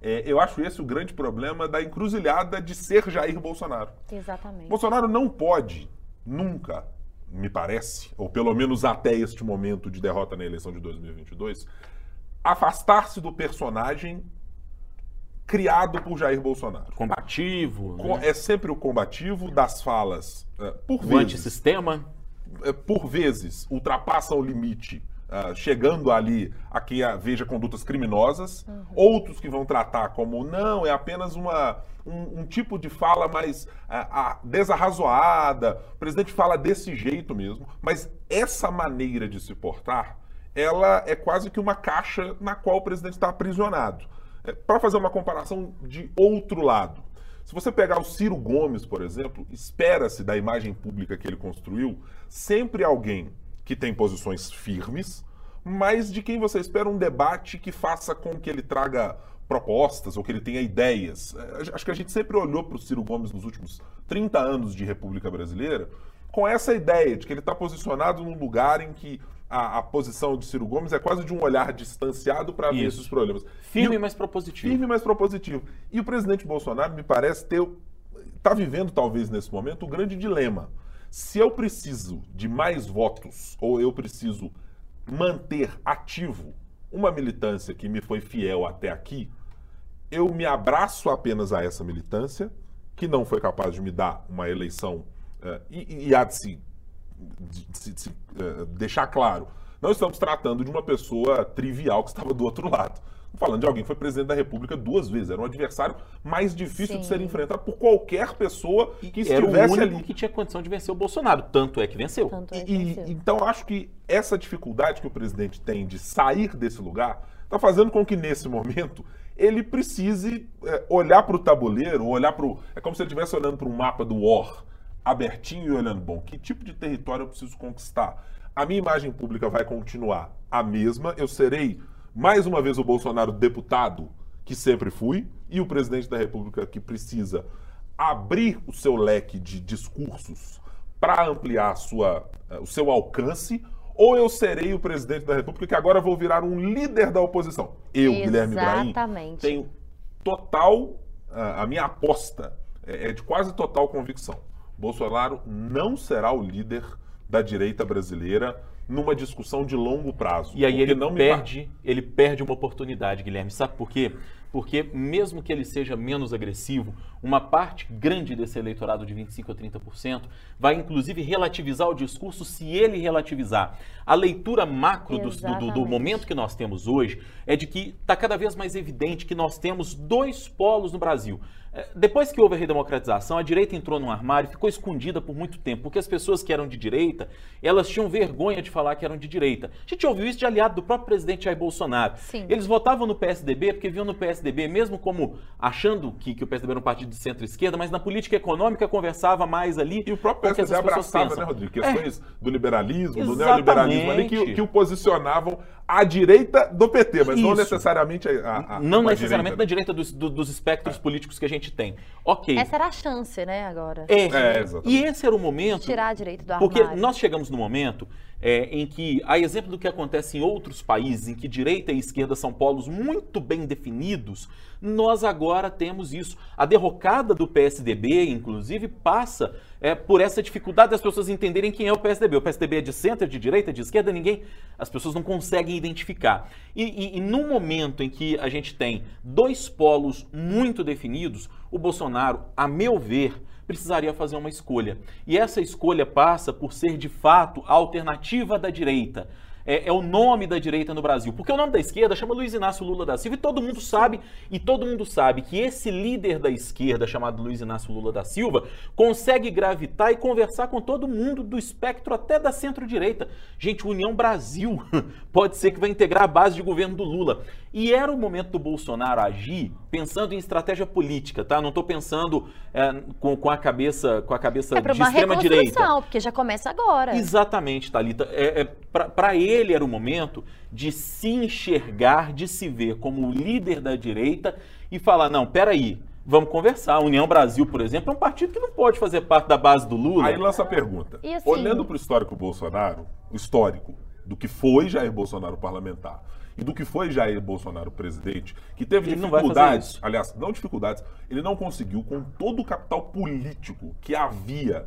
S1: É, eu acho esse o grande problema da encruzilhada de ser Jair Bolsonaro.
S3: Exatamente.
S1: Bolsonaro não pode nunca me parece, ou pelo menos até este momento de derrota na eleição de 2022, afastar-se do personagem criado por Jair Bolsonaro.
S2: Combativo.
S1: Né? É sempre o combativo das falas, uh, por
S2: o
S1: vezes.
S2: antissistema.
S1: Uh, por vezes ultrapassa o limite Uh, chegando ali a quem veja condutas criminosas, uhum. outros que vão tratar como não, é apenas uma, um, um tipo de fala mais uh, uh, desarrazoada, o presidente fala desse jeito mesmo, mas essa maneira de se portar, ela é quase que uma caixa na qual o presidente está aprisionado. É, Para fazer uma comparação de outro lado, se você pegar o Ciro Gomes, por exemplo, espera-se da imagem pública que ele construiu sempre alguém que tem posições firmes, mas de quem você espera um debate que faça com que ele traga propostas ou que ele tenha ideias. É, acho que a gente sempre olhou para o Ciro Gomes nos últimos 30 anos de República Brasileira com essa ideia de que ele está posicionado num lugar em que a, a, posição de Ciro Gomes é quase de um olhar distanciado para ver esses problemas.
S2: Firme, mas propositivo.
S1: Firme, mas propositivo. E o presidente Bolsonaro me parece ter está vivendo talvez nesse momento o grande dilema se eu preciso de mais votos ou eu preciso manter ativo uma militância que me foi fiel até aqui, eu me abraço apenas a essa militância, que não foi capaz de me dar uma eleição, uh, e, e, há de se, de, de, de, uh, deixar claro, Não estamos tratando de uma pessoa trivial que estava do outro lado. Falando de alguém que foi presidente da República duas vezes. Era um adversário mais difícil
S3: Sim.
S1: de ser enfrentado por qualquer pessoa que
S2: Era o
S1: estivesse
S2: único
S1: ali.
S2: que tinha condição de vencer o Bolsonaro. Tanto é que venceu.
S3: Tanto é que
S1: E-
S3: venceu.
S1: então acho que essa dificuldade que o presidente tem de sair desse lugar está fazendo com que nesse momento ele precise é, olhar para o tabuleiro, olhar para o. É como se ele estivesse olhando para um mapa do War, abertinho e olhando, bom, que tipo de território eu preciso conquistar? A minha imagem pública vai continuar a mesma, eu serei mais uma vez o Bolsonaro deputado, que sempre fui, e o presidente da República que precisa abrir o seu leque de discursos para ampliar sua, eh, o seu alcance, ou eu serei o presidente da República que agora vou virar um líder da oposição. Eu, Guilherme Ibrahim,
S3: Exatamente.
S1: tenho total, ah, a minha aposta é é de quase total convicção. Bolsonaro não será o líder da direita brasileira numa discussão de longo prazo.
S2: E aí ele
S1: não me
S2: perde, ele perde uma oportunidade, Guilherme. Sabe por quê? Porque mesmo que ele seja menos agressivo, uma parte grande desse eleitorado de 25 a 30% vai inclusive relativizar o discurso se ele relativizar. A leitura macro do, do- do- momento que nós temos hoje é de que está cada vez mais evidente que nós temos dois polos no Brasil. É, Depois que houve a redemocratização, a direita entrou num armário e ficou escondida por muito tempo, porque as pessoas que eram de direita, elas tinham vergonha de falar que eram de direita. A gente ouviu isso de aliado do próprio presidente Jair Bolsonaro.
S3: Sim.
S2: Eles votavam no PSDB porque viam no PSDB, mesmo como achando que, que o PSDB era um partido de centro-esquerda, mas na política econômica conversava mais ali.
S1: E o próprio PSDB abraçava,
S2: pensam.
S1: né, Rodrigo? Questões do liberalismo, do
S2: Exatamente.
S1: neoliberalismo ali, que, que o posicionavam à direita do PT, mas não
S2: Isso.
S1: necessariamente a, a, a
S2: Não necessariamente da
S1: direita.
S2: direita dos, do- dos espectros políticos que a gente tem. Ok.
S3: Essa era a chance, né, agora.
S2: É.
S1: É, exatamente.
S2: e esse era o momento.
S3: Tirar a direita do armário.
S2: Porque nós chegamos no momento é, em que, a exemplo do que acontece em outros países, em que direita e esquerda são polos muito bem definidos, nós agora temos isso. A derrocada do PSDB, inclusive, passa é, por essa dificuldade das pessoas entenderem quem é o PSDB. O PSDB é de centro, é de direita, é de esquerda, ninguém. As pessoas não conseguem identificar. E, e, e no momento em que a gente tem dois polos muito definidos, o Bolsonaro, a meu ver, precisaria fazer uma escolha. E essa escolha passa por ser, de fato, a alternativa da direita. É, é o nome da direita no Brasil. Porque o nome da esquerda chama Luiz Inácio Lula da Silva e todo mundo sabe, e todo mundo sabe que esse líder da esquerda, chamado Luiz Inácio Lula da Silva, consegue gravitar e conversar com todo mundo do espectro até da centro-direita. Gente, União Brasil [LAUGHS] pode ser que vai integrar a base de governo do Lula. E era o momento do Bolsonaro agir pensando em estratégia política, tá? Não estou pensando é, com, com a cabeça, com a cabeça
S3: É para
S2: de
S3: uma
S2: extrema direita.
S3: reconstrução, porque já começa agora.
S2: Exatamente, Thalita. É, é, Para ele era o momento de se enxergar, de se ver como o líder da direita e falar: não, peraí, vamos conversar. A União Brasil, por exemplo, é um partido que não pode fazer parte da base do Lula.
S1: Aí lança a pergunta.
S3: Assim-
S1: Olhando para o histórico Bolsonaro, o histórico do que foi Jair Bolsonaro parlamentar e do que foi Jair Bolsonaro presidente, que teve
S2: Ele não
S1: dificuldades,
S2: isso.
S1: aliás, não dificuldades, ele não conseguiu, com todo o capital político que havia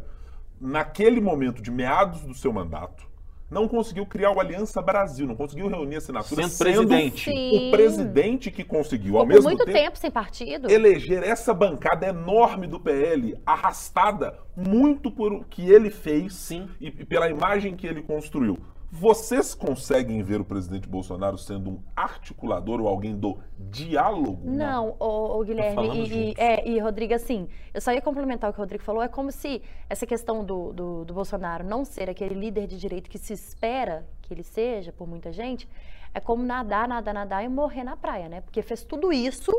S1: naquele momento de meados do seu mandato, não conseguiu criar o Aliança Brasil, não conseguiu reunir assinaturas,
S2: Sendo presidente.
S3: Sim.
S1: o presidente que conseguiu,
S3: Ficou
S1: ao
S3: por
S1: mesmo
S3: muito
S1: tempo,
S3: tempo sem partido.
S1: eleger essa bancada enorme do PL, arrastada muito por o que ele fez
S2: Sim.
S1: e e pela imagem que ele construiu. Vocês conseguem ver o presidente Bolsonaro sendo um articulador ou alguém do diálogo?
S3: Não, o, Guilherme
S2: falamos
S3: e, e- é, e Rodrigo, assim, eu só ia complementar o que o Rodrigo falou. É como se essa questão do, do, do Bolsonaro não ser aquele líder de direito que se espera que ele seja por muita gente, é como nadar, nadar, nadar e morrer na praia, né? Porque fez tudo isso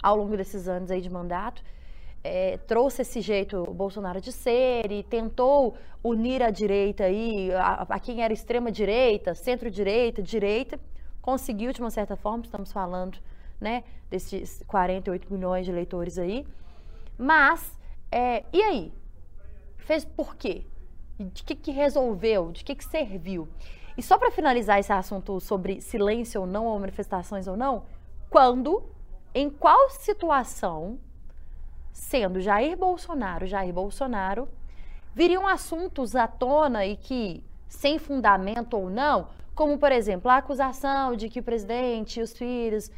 S3: ao longo desses anos aí de mandato, é, trouxe esse jeito Bolsonaro de ser e tentou unir a direita aí, a, a quem era extrema direita, centro-direita, direita, conseguiu de uma certa forma, estamos falando, né, desses 48 milhões de eleitores aí. Mas, é, e aí? Fez por quê? De que, que resolveu? De que, que serviu? E só para finalizar esse assunto sobre silêncio ou não, ou manifestações ou não, quando, em qual situação, sendo Jair Bolsonaro, Jair Bolsonaro, viriam assuntos à tona e que, sem fundamento ou não, como, por exemplo, a acusação de que o presidente e os filhos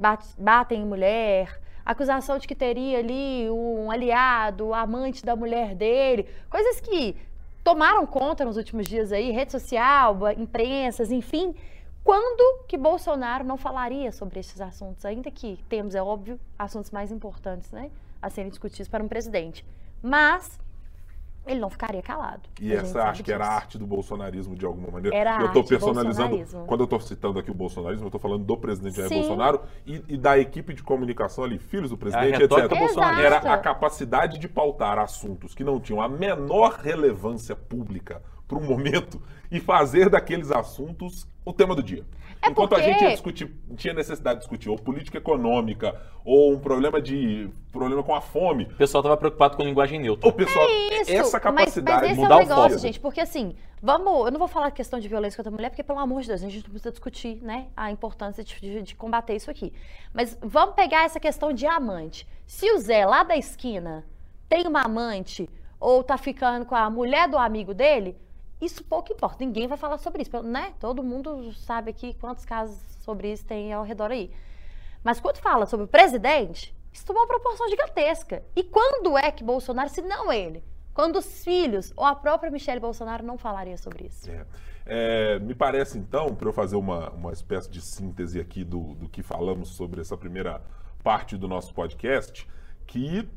S3: bate- batem em mulher, acusação de que teria ali um aliado, amante da mulher dele, coisas que tomaram conta nos últimos dias aí, rede social, imprensas, enfim. Quando que Bolsonaro não falaria sobre esses assuntos? Ainda que temos, é óbvio, assuntos mais importantes, né? A serem discutidos para um presidente. Mas ele não ficaria calado.
S1: E essa acho que era a arte do bolsonarismo de alguma maneira.
S3: Era
S1: eu estou
S3: arte
S1: personalizando.
S3: bolsonarismo.
S1: Quando eu estou citando aqui o bolsonarismo, eu estou falando do presidente Jair
S3: Sim.
S1: Bolsonaro e, e da equipe de comunicação ali, filhos do presidente, etc.
S2: bolsonarista.
S1: Era a capacidade de pautar assuntos que não tinham a menor relevância pública para um momento e fazer daqueles assuntos o tema do dia.
S3: É
S1: Enquanto a
S3: porque-
S1: gente ia discutir, tinha necessidade de discutir ou política econômica ou um problema de problema com a fome,
S2: O pessoal estava preocupado com linguagem neutra.
S1: o pessoal
S3: É Isso,
S1: essa
S3: mas,
S1: capacidade
S3: mas esse
S2: mudar
S3: é
S2: o
S3: o negócio, gente, porque assim, vamos, eu não vou falar questão de violência contra a mulher, porque pelo amor de Deus, a gente não precisa discutir, né, a importância de, de- de combater isso aqui. Mas vamos pegar essa questão de amante. Se o Zé lá da esquina tem uma amante ou tá ficando com a mulher do amigo dele, isso pouco importa. Ninguém vai falar sobre isso, né? Todo mundo sabe aqui quantos casos sobre isso tem ao redor aí. Mas quando fala sobre o presidente, isso tomou uma proporção gigantesca. E quando é que Bolsonaro, se não ele, quando os filhos ou a própria Michelle Bolsonaro não falaria sobre isso?
S1: É. É, me parece, então, para eu fazer uma, uma espécie de síntese aqui do, do que falamos sobre essa primeira parte do nosso podcast, que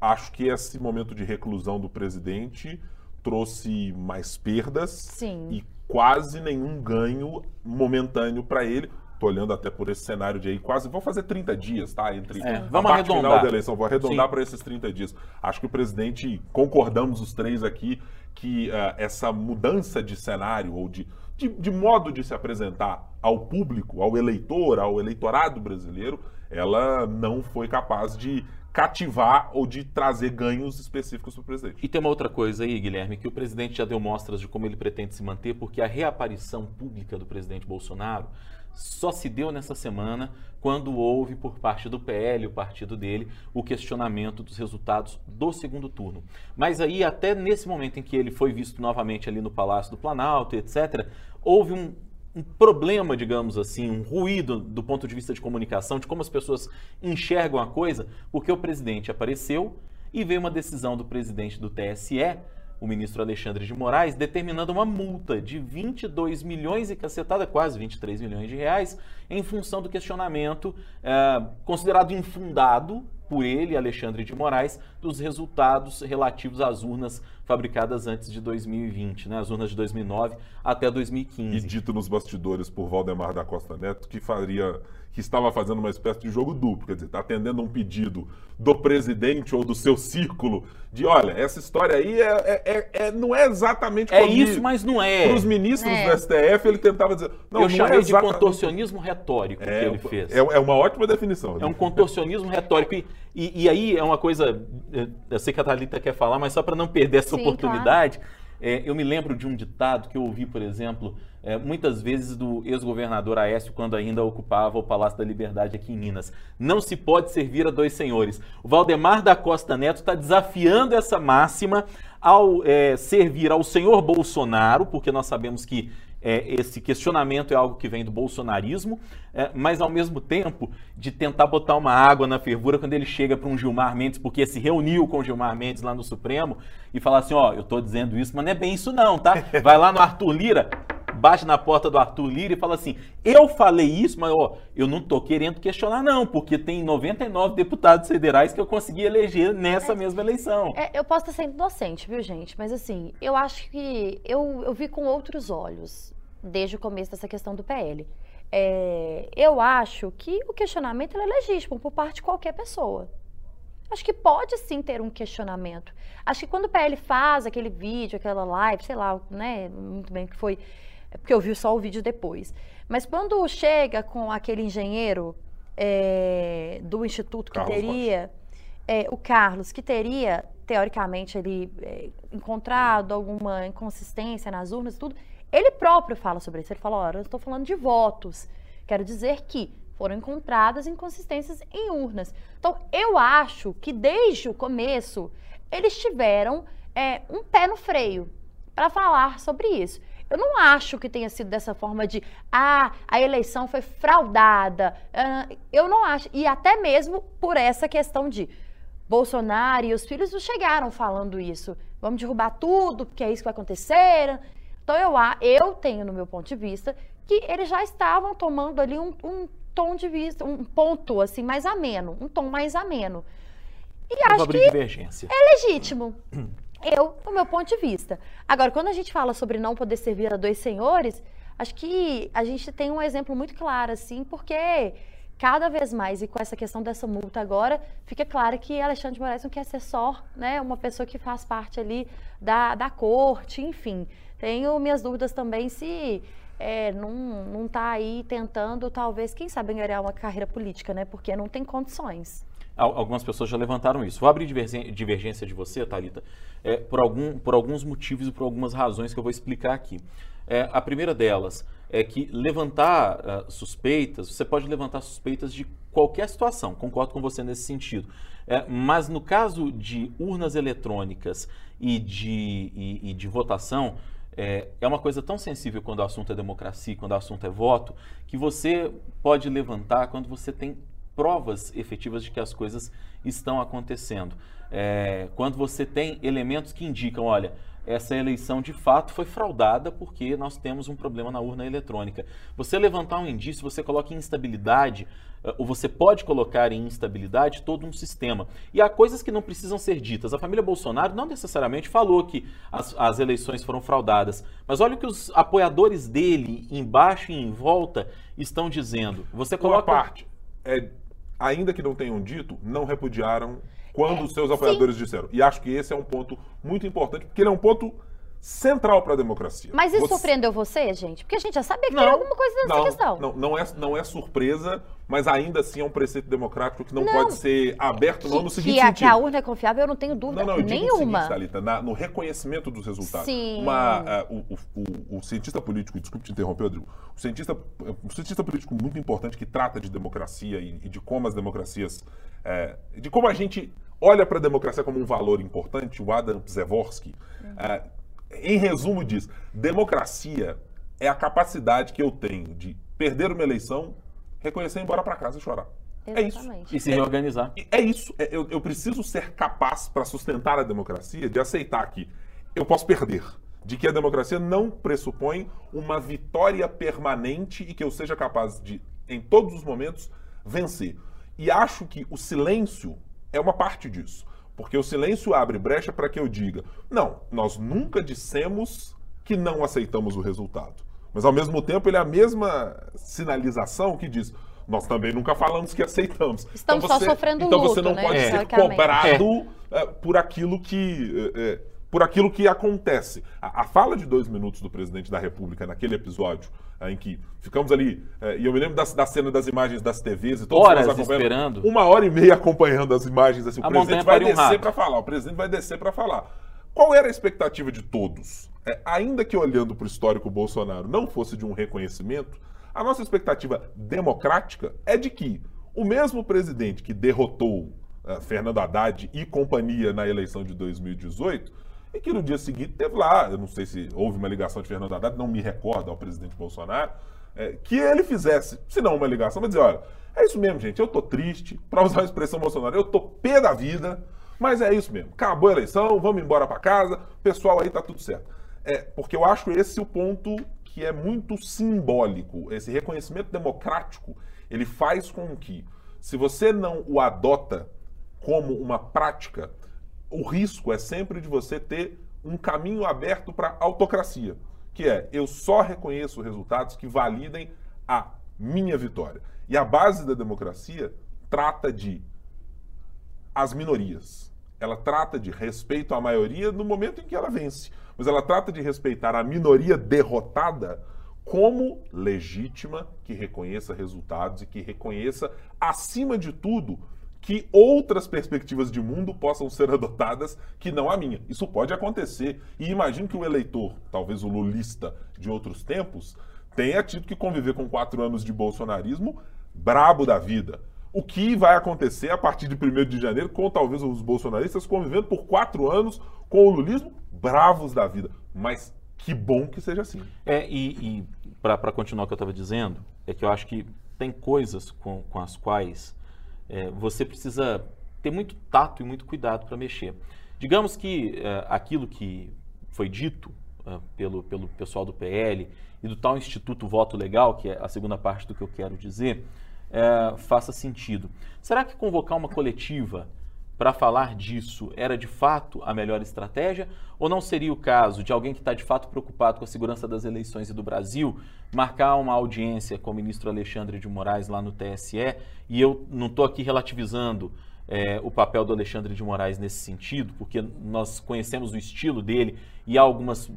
S1: acho que esse momento de reclusão do presidente trouxe mais perdas
S3: Sim.
S1: e quase nenhum ganho momentâneo para ele. Tô olhando até por esse cenário de aí, quase. Vou fazer 30 dias, tá? Entre
S2: É,
S1: a
S2: vamos
S1: final
S2: arredondar.
S1: da eleição. Vou arredondar para esses 30 dias. Acho que o presidente, concordamos os três aqui, que ah, essa mudança de cenário ou de, de, de modo de se apresentar ao público, ao eleitor, ao eleitorado brasileiro, ela não foi capaz de cativar ou de trazer ganhos específicos para o presidente.
S2: E tem uma outra coisa aí, Guilherme, que o presidente já deu mostras de como ele pretende se manter, porque a reaparição pública do presidente Bolsonaro só se deu nessa semana quando houve por parte do PL, o partido dele, o questionamento dos resultados do segundo turno. Mas aí, até nesse momento em que ele foi visto novamente ali no Palácio do Planalto, etc., houve um, um problema, digamos assim, um ruído do ponto de vista de comunicação, de como as pessoas enxergam a coisa, porque o presidente apareceu e veio uma decisão do presidente do TSE, o ministro Alexandre de Moraes, determinando uma multa de 22 milhões e cacetada, quase 23 milhões de reais, em função do questionamento eh, considerado infundado por ele, Alexandre de Moraes, dos resultados relativos às urnas fabricadas antes de 2020, né, as urnas de 2009 até
S1: E
S2: 2015.
S1: dito nos bastidores por Valdemar da Costa Neto que faria que estava fazendo uma espécie de jogo duplo, quer dizer, está atendendo um pedido do presidente ou do seu círculo de, olha, essa história aí é, é- é- é- não é exatamente
S2: É
S1: como
S2: isso, mas não é.
S1: Para os ministros
S3: É.
S1: do STF, ele tentava dizer. Não,
S2: Eu
S1: não
S2: chamei
S1: é
S2: de
S1: exatamente-
S2: contorcionismo retórico que
S1: É,
S2: ele fez.
S1: é, é uma ótima definição.
S2: É um contorcionismo retórico. E, e- e aí é uma coisa. eh, Eu sei que a Thalita quer falar, mas só para não perder essa
S3: Sim,
S2: oportunidade, eh, eu me lembro de um ditado que eu ouvi, por exemplo, eh, muitas vezes do ex-governador Aécio, quando ainda ocupava o Palácio da Liberdade aqui em Minas. Não se pode servir a dois senhores. O Valdemar da Costa Neto está desafiando essa máxima ao eh, servir ao senhor Bolsonaro, porque nós sabemos que é, esse questionamento é algo que vem do bolsonarismo, é, mas ao mesmo tempo de tentar botar uma água na fervura quando ele chega para um Gilmar Mendes, porque se reuniu com o Gilmar Mendes lá no Supremo e falar assim: ó, eu tô dizendo isso, mas não é bem isso não, tá? Vai lá no Arthur Lira, bate na porta do Arthur Lira e fala assim: eu falei isso, mas ó, eu não tô querendo questionar, não, porque tem 99 deputados federais que eu consegui eleger nessa mesma eleição.
S3: É, eu posso estar sendo inocente, viu, gente? Mas assim, eu acho que eu, eu vi com outros olhos desde o começo dessa questão do PL. É, eu acho que o questionamento ele é legítimo por parte de qualquer pessoa. Acho que pode sim ter um questionamento. Acho que quando o PL faz aquele vídeo, aquela live, sei lá, né, muito bem que foi, é porque eu vi só o vídeo depois. Mas quando chega com aquele engenheiro é, do instituto que
S1: Carlos
S3: teria, é, o Carlos, que teria teoricamente ele é, encontrado alguma inconsistência nas urnas e tudo, ele próprio fala sobre isso. Ele fala, olha, eu estou falando de votos. Quero dizer que foram encontradas inconsistências em urnas. Então, eu acho que desde o começo eles tiveram é, um pé no freio para falar sobre isso. Eu não acho que tenha sido dessa forma de, ah, a eleição foi fraudada. Ah, eu não acho. E até mesmo por essa questão de Bolsonaro e os filhos não chegaram falando isso. vamos derrubar tudo, porque é isso que vai acontecer. Então eu, eu tenho, no meu ponto de vista, que eles já estavam tomando ali um, um tom de vista, um ponto assim mais ameno, um tom mais ameno.
S2: E acho que divergência.
S3: é legítimo. Eu, no meu ponto de vista. Agora, quando a gente fala sobre não poder servir a dois senhores, acho que a gente tem um exemplo muito claro, assim, porque cada vez mais, e com essa questão dessa multa agora, fica claro que Alexandre de Moraes não quer ser só né, uma pessoa que faz parte ali da, da corte, enfim. Tenho minhas dúvidas também se é, não, não tá aí tentando, talvez, quem sabe, ganhar uma carreira política, né? Porque não tem condições.
S2: Algumas pessoas já levantaram isso. Vou abrir divergência de você, Thalita, é, por, algum, por alguns motivos e por algumas razões que eu vou explicar aqui. É, a primeira delas é que levantar uh, suspeitas, você pode levantar suspeitas de qualquer situação, concordo com você nesse sentido. É, mas no caso de urnas eletrônicas e de, e, e de votação, é, é, uma coisa tão sensível quando o assunto é democracia, quando o assunto é voto, que você pode levantar quando você tem provas efetivas de que as coisas estão acontecendo. É, quando você tem elementos que indicam, olha, essa eleição de fato foi fraudada porque nós temos um problema na urna eletrônica. Você levantar um indício, você coloca em instabilidade, eh, ou você pode colocar em instabilidade todo um sistema. E há coisas que não precisam ser ditas. A família Bolsonaro não necessariamente falou que as, as eleições foram fraudadas, mas olha o que os apoiadores dele, embaixo e em volta, estão dizendo. Você coloca.
S1: Uma parte, é, ainda que não tenham dito, não repudiaram quando os seus apoiadores Sim. disseram. E acho que esse é um ponto muito importante, porque ele é um ponto central para a democracia.
S3: Mas isso você... surpreendeu você, gente? Porque a gente já sabia que não, alguma coisa nessa
S1: não,
S3: questão.
S1: Não, não é, não é surpresa, mas ainda assim é um preceito democrático que não, não pode ser aberto que, não no seguinte
S3: que
S1: a, sentido.
S3: Que a urna é confiável, eu não tenho dúvida não, não, nenhuma.
S1: Seguinte, Thalita, na, no reconhecimento dos resultados.
S3: Sim.
S1: Uma, uh, o, o, o, cientista político, desculpe te interromper, Rodrigo, o cientista, um cientista político muito importante que trata de democracia e, e de como as democracias, é, de como a gente olha para a democracia como um valor importante, o Adam Przeworski, uhum. é, em resumo diz, democracia é a capacidade que eu tenho de perder uma eleição, reconhecer e ir embora para casa e chorar.
S3: Exatamente.
S2: É isso. E se reorganizar.
S1: É, é isso. É, eu, eu preciso ser capaz, para sustentar a democracia, de aceitar que eu posso perder. De que a democracia não pressupõe uma vitória permanente e que eu seja capaz de, em todos os momentos, vencer. E acho que o silêncio é uma parte disso. Porque o silêncio abre brecha para que eu diga: não, nós nunca dissemos que não aceitamos o resultado. Mas ao mesmo tempo ele é a mesma sinalização que diz: nós também nunca falamos que aceitamos.
S3: Estamos
S1: então
S3: você, só sofrendo
S1: Então
S3: luto,
S1: você não
S3: né,
S1: pode ser cobrado é. por aquilo que. É, por aquilo que acontece. A, a, fala de dois minutos do presidente da República naquele episódio é, em que ficamos ali, é, e eu me lembro da, da, cena das imagens das TVs e todos
S2: Horas nós esperando.
S1: Uma hora e meia acompanhando as imagens. Assim, o a presidente vai descer um para falar, o presidente vai descer para falar. Qual era a expectativa de todos? É, ainda que olhando para o histórico Bolsonaro não fosse de um reconhecimento, a nossa expectativa democrática é de que o mesmo presidente que derrotou uh, Fernando Haddad e companhia na eleição de 2018 e que no dia seguinte teve lá, eu não sei se houve uma ligação de Fernando Haddad, não me recordo ao presidente Bolsonaro, é, que ele fizesse, se não uma ligação, mas dizer, olha, é isso mesmo, gente, eu tô triste, para usar a expressão Bolsonaro, eu tô pé da vida, mas é isso mesmo, acabou a eleição, vamos embora para casa, pessoal aí tá tudo certo. É, porque eu acho esse o ponto que é muito simbólico, esse reconhecimento democrático, ele faz com que, se você não o adota como uma prática, o risco é sempre de você ter um caminho aberto para autocracia, que é eu só reconheço resultados que validem a minha vitória. E a base da democracia trata de as minorias. Ela trata de respeito à maioria no momento em que ela vence, mas ela trata de respeitar a minoria derrotada como legítima, que reconheça resultados e que reconheça, acima de tudo, que outras perspectivas de mundo possam ser adotadas que não a minha. Isso pode acontecer. E imagino que o eleitor, talvez o lulista de outros tempos, tenha tido que conviver com quatro anos de bolsonarismo brabo da vida. O que vai acontecer a partir de 1 de janeiro com talvez os bolsonaristas convivendo por quatro anos com o lulismo bravos da vida. Mas que bom que seja assim.
S2: É, e, e para continuar o que eu estava dizendo, é que eu acho que tem coisas com, com as quais é, você precisa ter muito tato e muito cuidado para mexer. Digamos que uh, aquilo que foi dito uh, pelo, pelo pessoal do PL e do tal Instituto Voto Legal, que é a segunda parte do que eu quero dizer, uh, faça sentido. Será que convocar uma coletiva para falar disso era de fato a melhor estratégia? Ou não seria o caso de alguém que está de fato preocupado com a segurança das eleições e do Brasil marcar uma audiência com o ministro Alexandre de Moraes lá no TSE? E eu não estou aqui relativizando é, o papel do Alexandre de Moraes nesse sentido, porque nós conhecemos o estilo dele e há algumas,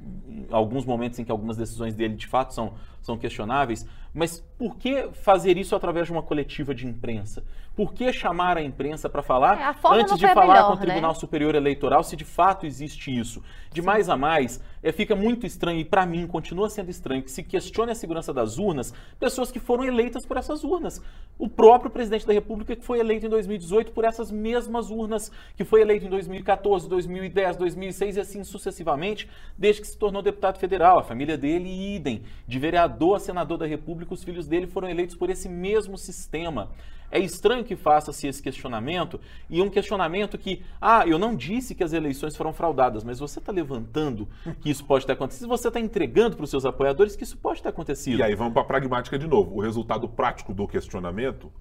S2: alguns momentos em que algumas decisões dele de fato são, são questionáveis, mas por que fazer isso através de uma coletiva de imprensa? Por que chamar a imprensa para falar
S3: É,
S2: antes de falar
S3: melhor,
S2: com o Tribunal
S3: né?
S2: Superior Eleitoral se de fato existe isso? De mais a mais, é, fica muito estranho, e para mim continua sendo estranho, que se questione a segurança das urnas pessoas que foram eleitas por essas urnas. O próprio presidente da República que foi eleito em 2018 por essas mesmas urnas, que foi eleito em 2014, 2010, 2006 e assim sucessivamente, desde que se tornou deputado federal. A família dele, idem. De vereador a senador da República, os filhos dele foram eleitos por esse mesmo sistema. É estranho que faça-se esse questionamento e um questionamento que, ah, eu não disse que as eleições foram fraudadas, mas você está levantando que isso pode ter acontecido, você está entregando para os seus apoiadores que isso pode ter acontecido.
S1: E aí vamos para a pragmática de novo. O resultado prático do questionamento,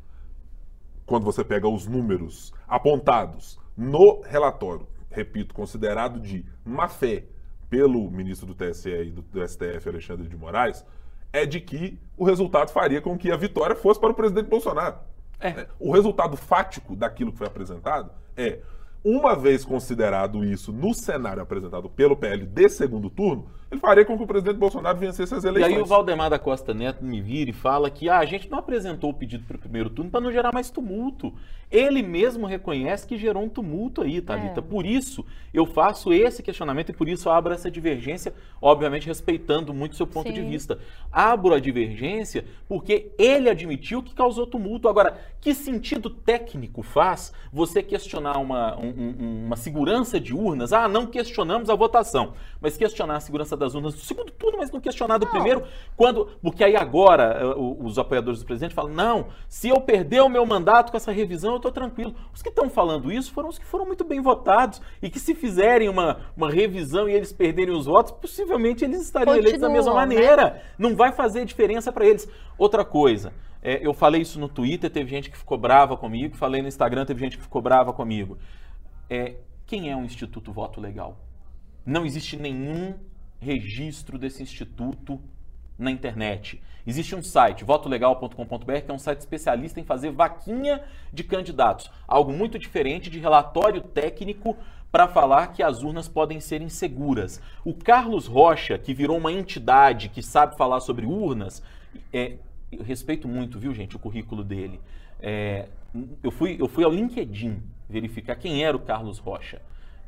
S1: quando você pega os números apontados no relatório, repito, considerado de má fé pelo ministro do TSE e do, do STF, Alexandre de Moraes, é de que o resultado faria com que a vitória fosse para o presidente Bolsonaro.
S2: É.
S1: O resultado fático daquilo que foi apresentado é, uma vez considerado isso no cenário apresentado pelo PL de segundo turno, ele faria com que o presidente Bolsonaro vencesse as
S2: E
S1: eleições.
S2: aí o Valdemar da Costa Neto me vira e fala que ah, a gente não apresentou o pedido para o primeiro turno para não gerar mais tumulto. Ele mesmo reconhece que gerou um tumulto aí, Thalita.
S3: É.
S2: Por isso eu faço esse questionamento e por isso eu abro essa divergência, obviamente respeitando muito seu ponto de
S3: Sim.
S2: vista. Abro a divergência porque ele admitiu que causou tumulto. Agora, que sentido técnico faz você questionar uma, um- um- uma segurança de urnas? Ah, não questionamos a votação, mas questionar a segurança das urnas do segundo turno, mas não questionar do
S3: Não.
S2: primeiro, quando. Porque aí agora eh, os apoiadores do presidente falam: não, se eu perder o meu mandato com essa revisão, eu estou tranquilo. Os que estão falando isso foram os que foram muito bem votados e que se fizerem uma, uma revisão e eles perderem os votos, possivelmente eles estariam eleitos da mesma
S3: Continuam, né?
S2: maneira. Não vai fazer diferença para eles. Outra coisa, é, eu falei isso no Twitter, teve gente que ficou brava comigo, falei no Instagram, teve gente que ficou brava comigo. É, quem é o Instituto Voto Legal? Não existe nenhum registro desse instituto na internet. Existe um site, votolegal.com.br, que é um site especialista em fazer vaquinha de candidatos. Algo muito diferente de relatório técnico para falar que as urnas podem ser inseguras. O Carlos Rocha, que virou uma entidade que sabe falar sobre urnas, é, respeito muito, viu, gente, o currículo dele. É, eu, fui, eu fui ao LinkedIn verificar quem era o Carlos Rocha.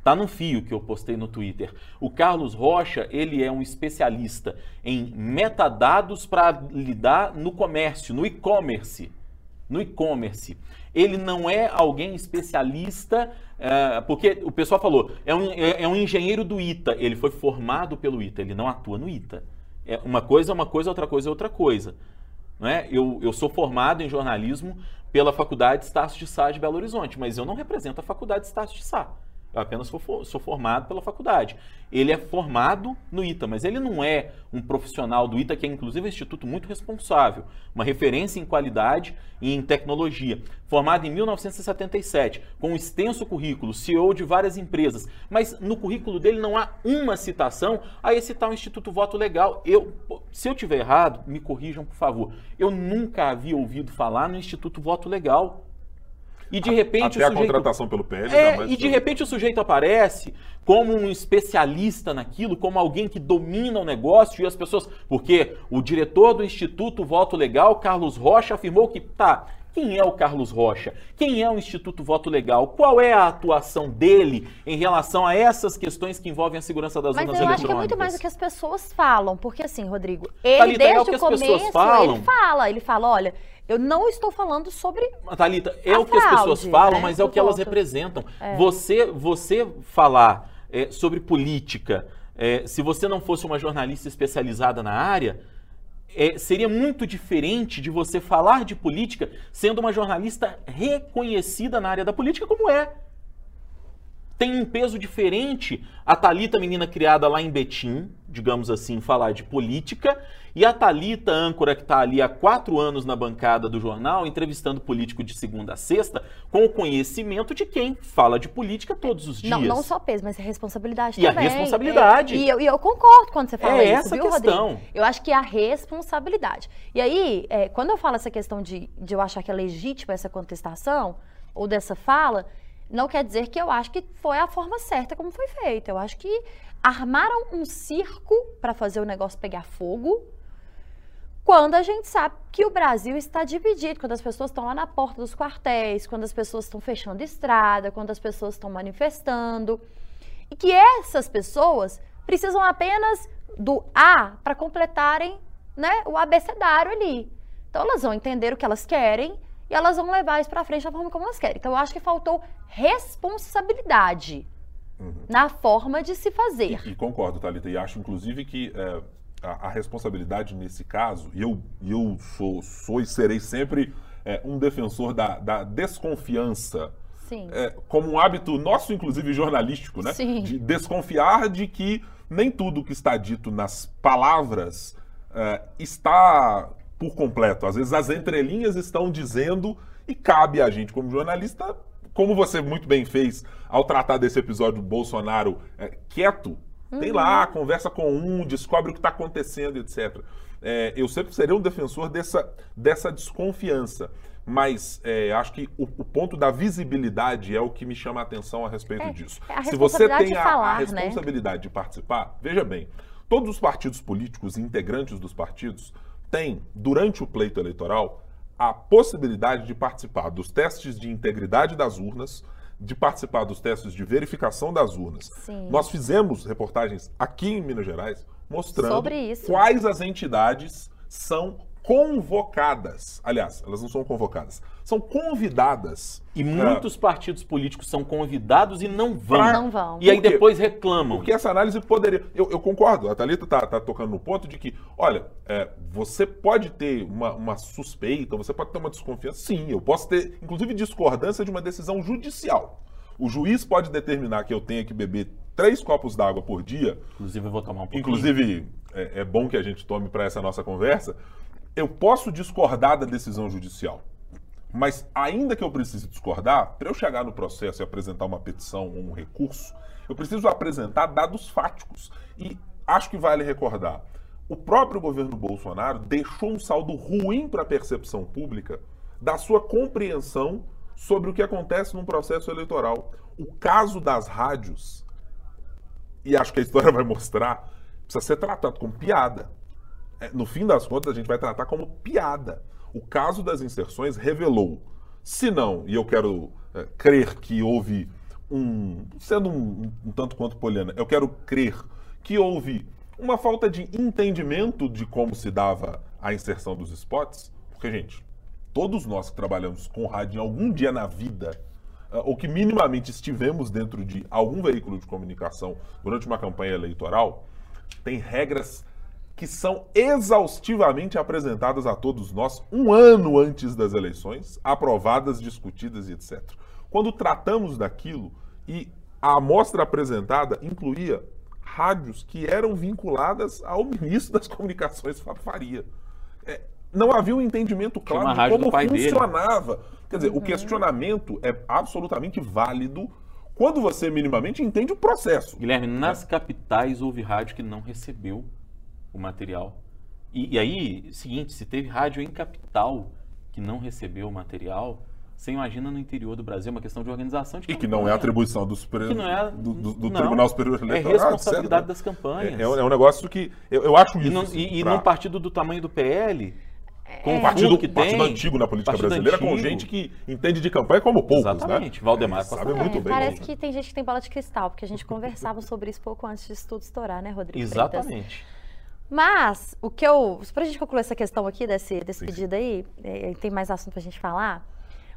S2: Tá no fio que eu postei no Twitter. O Carlos Rocha, ele é um especialista em metadados para lidar no comércio, no e-commerce. No e-commerce. Ele não é alguém especialista, eh, porque o pessoal falou, é um, é, é um engenheiro do ITA. Ele foi formado pelo ITA, ele não atua no ITA. É uma coisa é uma coisa, outra coisa é outra coisa. Não é? eu, eu sou formado em jornalismo pela Faculdade Estácio de Sá de Belo Horizonte, mas eu não represento a Faculdade Estácio de Sá. Eu apenas sou, sou formado pela faculdade. Ele é formado no ITA, mas ele não é um profissional do ITA, que é inclusive um instituto muito responsável, uma referência em qualidade e em tecnologia. Formado em 1977, com um extenso currículo, CEO de várias empresas, mas no currículo dele não há uma citação a esse tal Instituto Voto Legal. Eu, se eu tiver errado, me corrijam, por favor. Eu nunca havia ouvido falar no Instituto Voto Legal. E de repente
S1: Até
S2: o
S1: a
S2: sujeito...
S1: contratação pelo PL.
S2: É, e de repente o sujeito aparece como um especialista naquilo, como alguém que domina o negócio e as pessoas. Porque o diretor do Instituto Voto Legal, Carlos Rocha, afirmou que, tá, quem é o Carlos Rocha? Quem é o Instituto Voto Legal? Qual é a atuação dele em relação a essas questões que envolvem a segurança das
S3: Mas
S2: urnas
S3: eu acho que é
S2: eletrônicas?
S3: muito mais do que as pessoas falam, porque assim, Rodrigo, ele
S2: Thalita, é o
S3: desde
S2: que
S3: o
S2: as pessoas
S3: começo,
S2: falam.
S3: ele fala, ele fala, olha, eu não estou falando sobre
S2: Thalita, é o que as pessoas falam,
S3: né,
S2: mas é o que elas representam. Você, você falar é, sobre política, é, se você não fosse uma jornalista especializada na área, é, seria muito diferente de você falar de política sendo uma jornalista reconhecida na área da política, como é. tem um peso diferente a Talita, menina criada lá em Betim, digamos assim, falar de política, e a Talita, âncora que está ali há quatro anos na bancada do jornal, entrevistando político de segunda a sexta, com o conhecimento de quem fala de política todos os dias.
S3: Não, não só peso, mas responsabilidade
S2: e
S3: também.
S2: E a responsabilidade.
S3: É, e, eu, e, eu, concordo quando você fala
S2: é
S3: isso,
S2: essa
S3: viu,
S2: questão.
S3: Rodrigo? Eu acho que é a responsabilidade. E aí, é, quando eu falo essa questão de, de eu achar que é legítima essa contestação, ou dessa fala, não quer dizer que eu acho que foi a forma certa como foi feita. Eu acho que armaram um circo para fazer o negócio pegar fogo, quando a gente sabe que o Brasil está dividido, quando as pessoas estão lá na porta dos quartéis, quando as pessoas estão fechando estrada, quando as pessoas estão manifestando, e que essas pessoas precisam apenas do A para completarem né, o abecedário ali. Então elas vão entender o que elas querem e elas vão levar isso para frente da forma como elas querem. Então eu acho que faltou responsabilidade uhum. na forma de se fazer.
S1: E, e concordo, Thalita, e acho inclusive que é a, a, responsabilidade nesse caso, e eu, eu sou, sou e serei sempre é, um defensor da, da desconfiança. É, como um hábito nosso, inclusive jornalístico, né?
S3: Sim.
S1: De desconfiar de que nem tudo que está dito nas palavras é, está por completo. Às vezes as entrelinhas estão dizendo e cabe a gente, como jornalista, como você muito bem fez ao tratar desse episódio Bolsonaro é, quieto, Uhum. Tem lá, conversa com um, descobre o que está acontecendo, etc. É, eu sempre serei um defensor dessa, dessa desconfiança. Mas é, acho que o, o, ponto da visibilidade é o que me chama a atenção a respeito
S3: é,
S1: disso.
S3: É
S1: Se você tem a,
S3: falar,
S1: a
S3: né?
S1: responsabilidade né? de participar, veja bem, todos os partidos políticos e integrantes dos partidos têm, durante o pleito eleitoral, a possibilidade de participar dos testes de integridade das urnas, de participar dos testes de verificação das urnas.
S3: Sim.
S1: Nós fizemos reportagens aqui em Minas Gerais mostrando quais as entidades são convocadas. Aliás, elas não são convocadas, são convidadas.
S2: E muitos partidos políticos são convidados e não vão.
S3: Pra... Não vão.
S2: E aí depois reclamam.
S1: Porque essa análise poderia. Eu, eu concordo, a Thalita está tá tocando no ponto de que, olha, é, você pode ter uma, uma suspeita, você pode ter uma desconfiança. Sim, eu posso ter, inclusive, discordância de uma decisão judicial. O juiz pode determinar que eu tenha que beber três copos d'água por dia.
S2: Inclusive, eu vou tomar um pouquinho.
S1: Inclusive, é, é bom que a gente tome para essa nossa conversa eu posso discordar da decisão judicial. Mas ainda que eu precise discordar, para eu chegar no processo e apresentar uma petição ou um recurso, eu preciso apresentar dados fáticos. E acho que vale recordar, o próprio governo Bolsonaro deixou um saldo ruim para a percepção pública da sua compreensão sobre o que acontece num processo eleitoral. O caso das rádios, e acho que a história [LAUGHS] vai mostrar, precisa ser tratado como piada. É, no fim das contas, a gente vai tratar como piada. O caso das inserções revelou, se não, e eu quero é, crer que houve um. Sendo um, um, tanto quanto poliana, eu quero crer que houve uma falta de entendimento de como se dava a inserção dos spots, porque, gente, todos nós que trabalhamos com rádio em algum dia na vida, uh, ou que minimamente estivemos dentro de algum veículo de comunicação durante uma campanha eleitoral, tem regras que são exaustivamente apresentadas a todos nós um ano antes das eleições, aprovadas, discutidas e etc. Quando tratamos daquilo e a amostra apresentada incluía rádios que eram vinculadas ao ministro das Comunicações, Fábio Faria. É, não havia um entendimento claro de como funcionava. Dele. Quer dizer, uhum. o questionamento é absolutamente válido quando você minimamente entende o processo.
S2: Guilherme, nas é. capitais houve rádio que não recebeu o material. E, e, aí, seguinte, se teve rádio em capital que não recebeu o material, você imagina no interior do Brasil, uma questão de organização de
S1: E que não é atribuição do, super,
S2: é,
S1: do, do, do não, Tribunal Superior
S2: Eleitoral. É responsabilidade das campanhas.
S1: É, é, um negócio que eu, eu acho isso.
S2: E, não, assim, e, pra... num partido do tamanho do PL,
S1: com é. um partido, que partido tem, antigo na política brasileira, antigo. com gente que entende de campanha como poucos,
S2: né? Exatamente.
S1: né?
S2: Valdemar
S1: sabe muito bem.
S3: Parece que tem gente que tem bola de cristal, porque a gente conversava sobre isso pouco antes de tudo estourar, né, Rodrigo?
S2: Exatamente.
S3: Freitas? Mas, o que eu. Pra gente concluir essa questão aqui, desse, desse sim, pedido aí, é, tem mais assunto pra gente falar.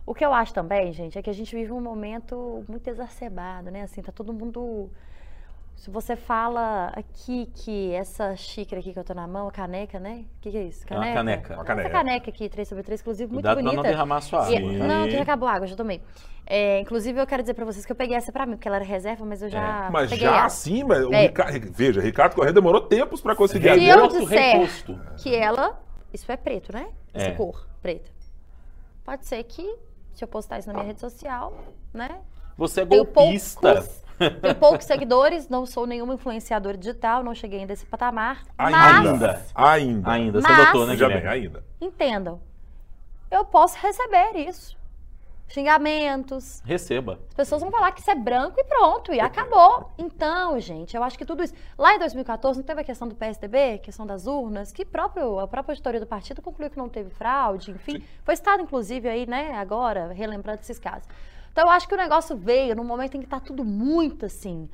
S3: O que eu acho também, gente, é que a gente vive um momento muito exacerbado, né? Assim, tá todo mundo Se você fala aqui que essa xícara aqui que eu tô na mão, a caneca, né? O que, que é isso?
S2: É uma caneca.
S1: Uma
S3: Essa
S1: caneca.
S3: caneca aqui, 3 sobre 3, inclusive, muito
S2: Cuidado pra
S3: bonita.
S2: não derramar a sua água.
S3: E-
S2: tá?
S3: não, que já acabou a água, já tomei. É, inclusive, eu quero dizer pra vocês que eu peguei essa pra mim, porque ela era reserva, mas eu já
S1: É, Mas já
S3: ela.
S1: assim, mas o
S3: É.
S1: Ricardo, veja, Ricardo Corrêa demorou tempos pra conseguir a
S3: Se eu
S2: Reposto,
S3: disser
S2: reposto.
S3: que ela... Isso é preto, né? Essa
S2: É.
S3: cor, preta. Pode ser que, se eu postar isso na minha rede social, né?
S2: Você é golpista.
S3: poucos, tenho poucos seguidores, não sou nenhuma influenciadora digital, não cheguei ainda a esse patamar. Mas,
S1: Ainda. Ainda.
S2: Ainda, você adotou, né, Guilherme?
S1: bem, ainda.
S3: entendam, eu posso receber isso. Xingamentos,
S2: Receba.
S3: As pessoas vão falar que isso é branco e pronto, e acabou. Então, gente, eu acho que tudo isso. Lá em 2014, não teve a questão do PSDB, questão das urnas, que próprio, a própria auditoria do partido concluiu que não teve fraude, enfim.
S1: Sim.
S3: Foi estado, inclusive, aí, né, agora, relembrando esses casos. Então, eu acho que o negócio veio num momento em que tá tudo muito assim,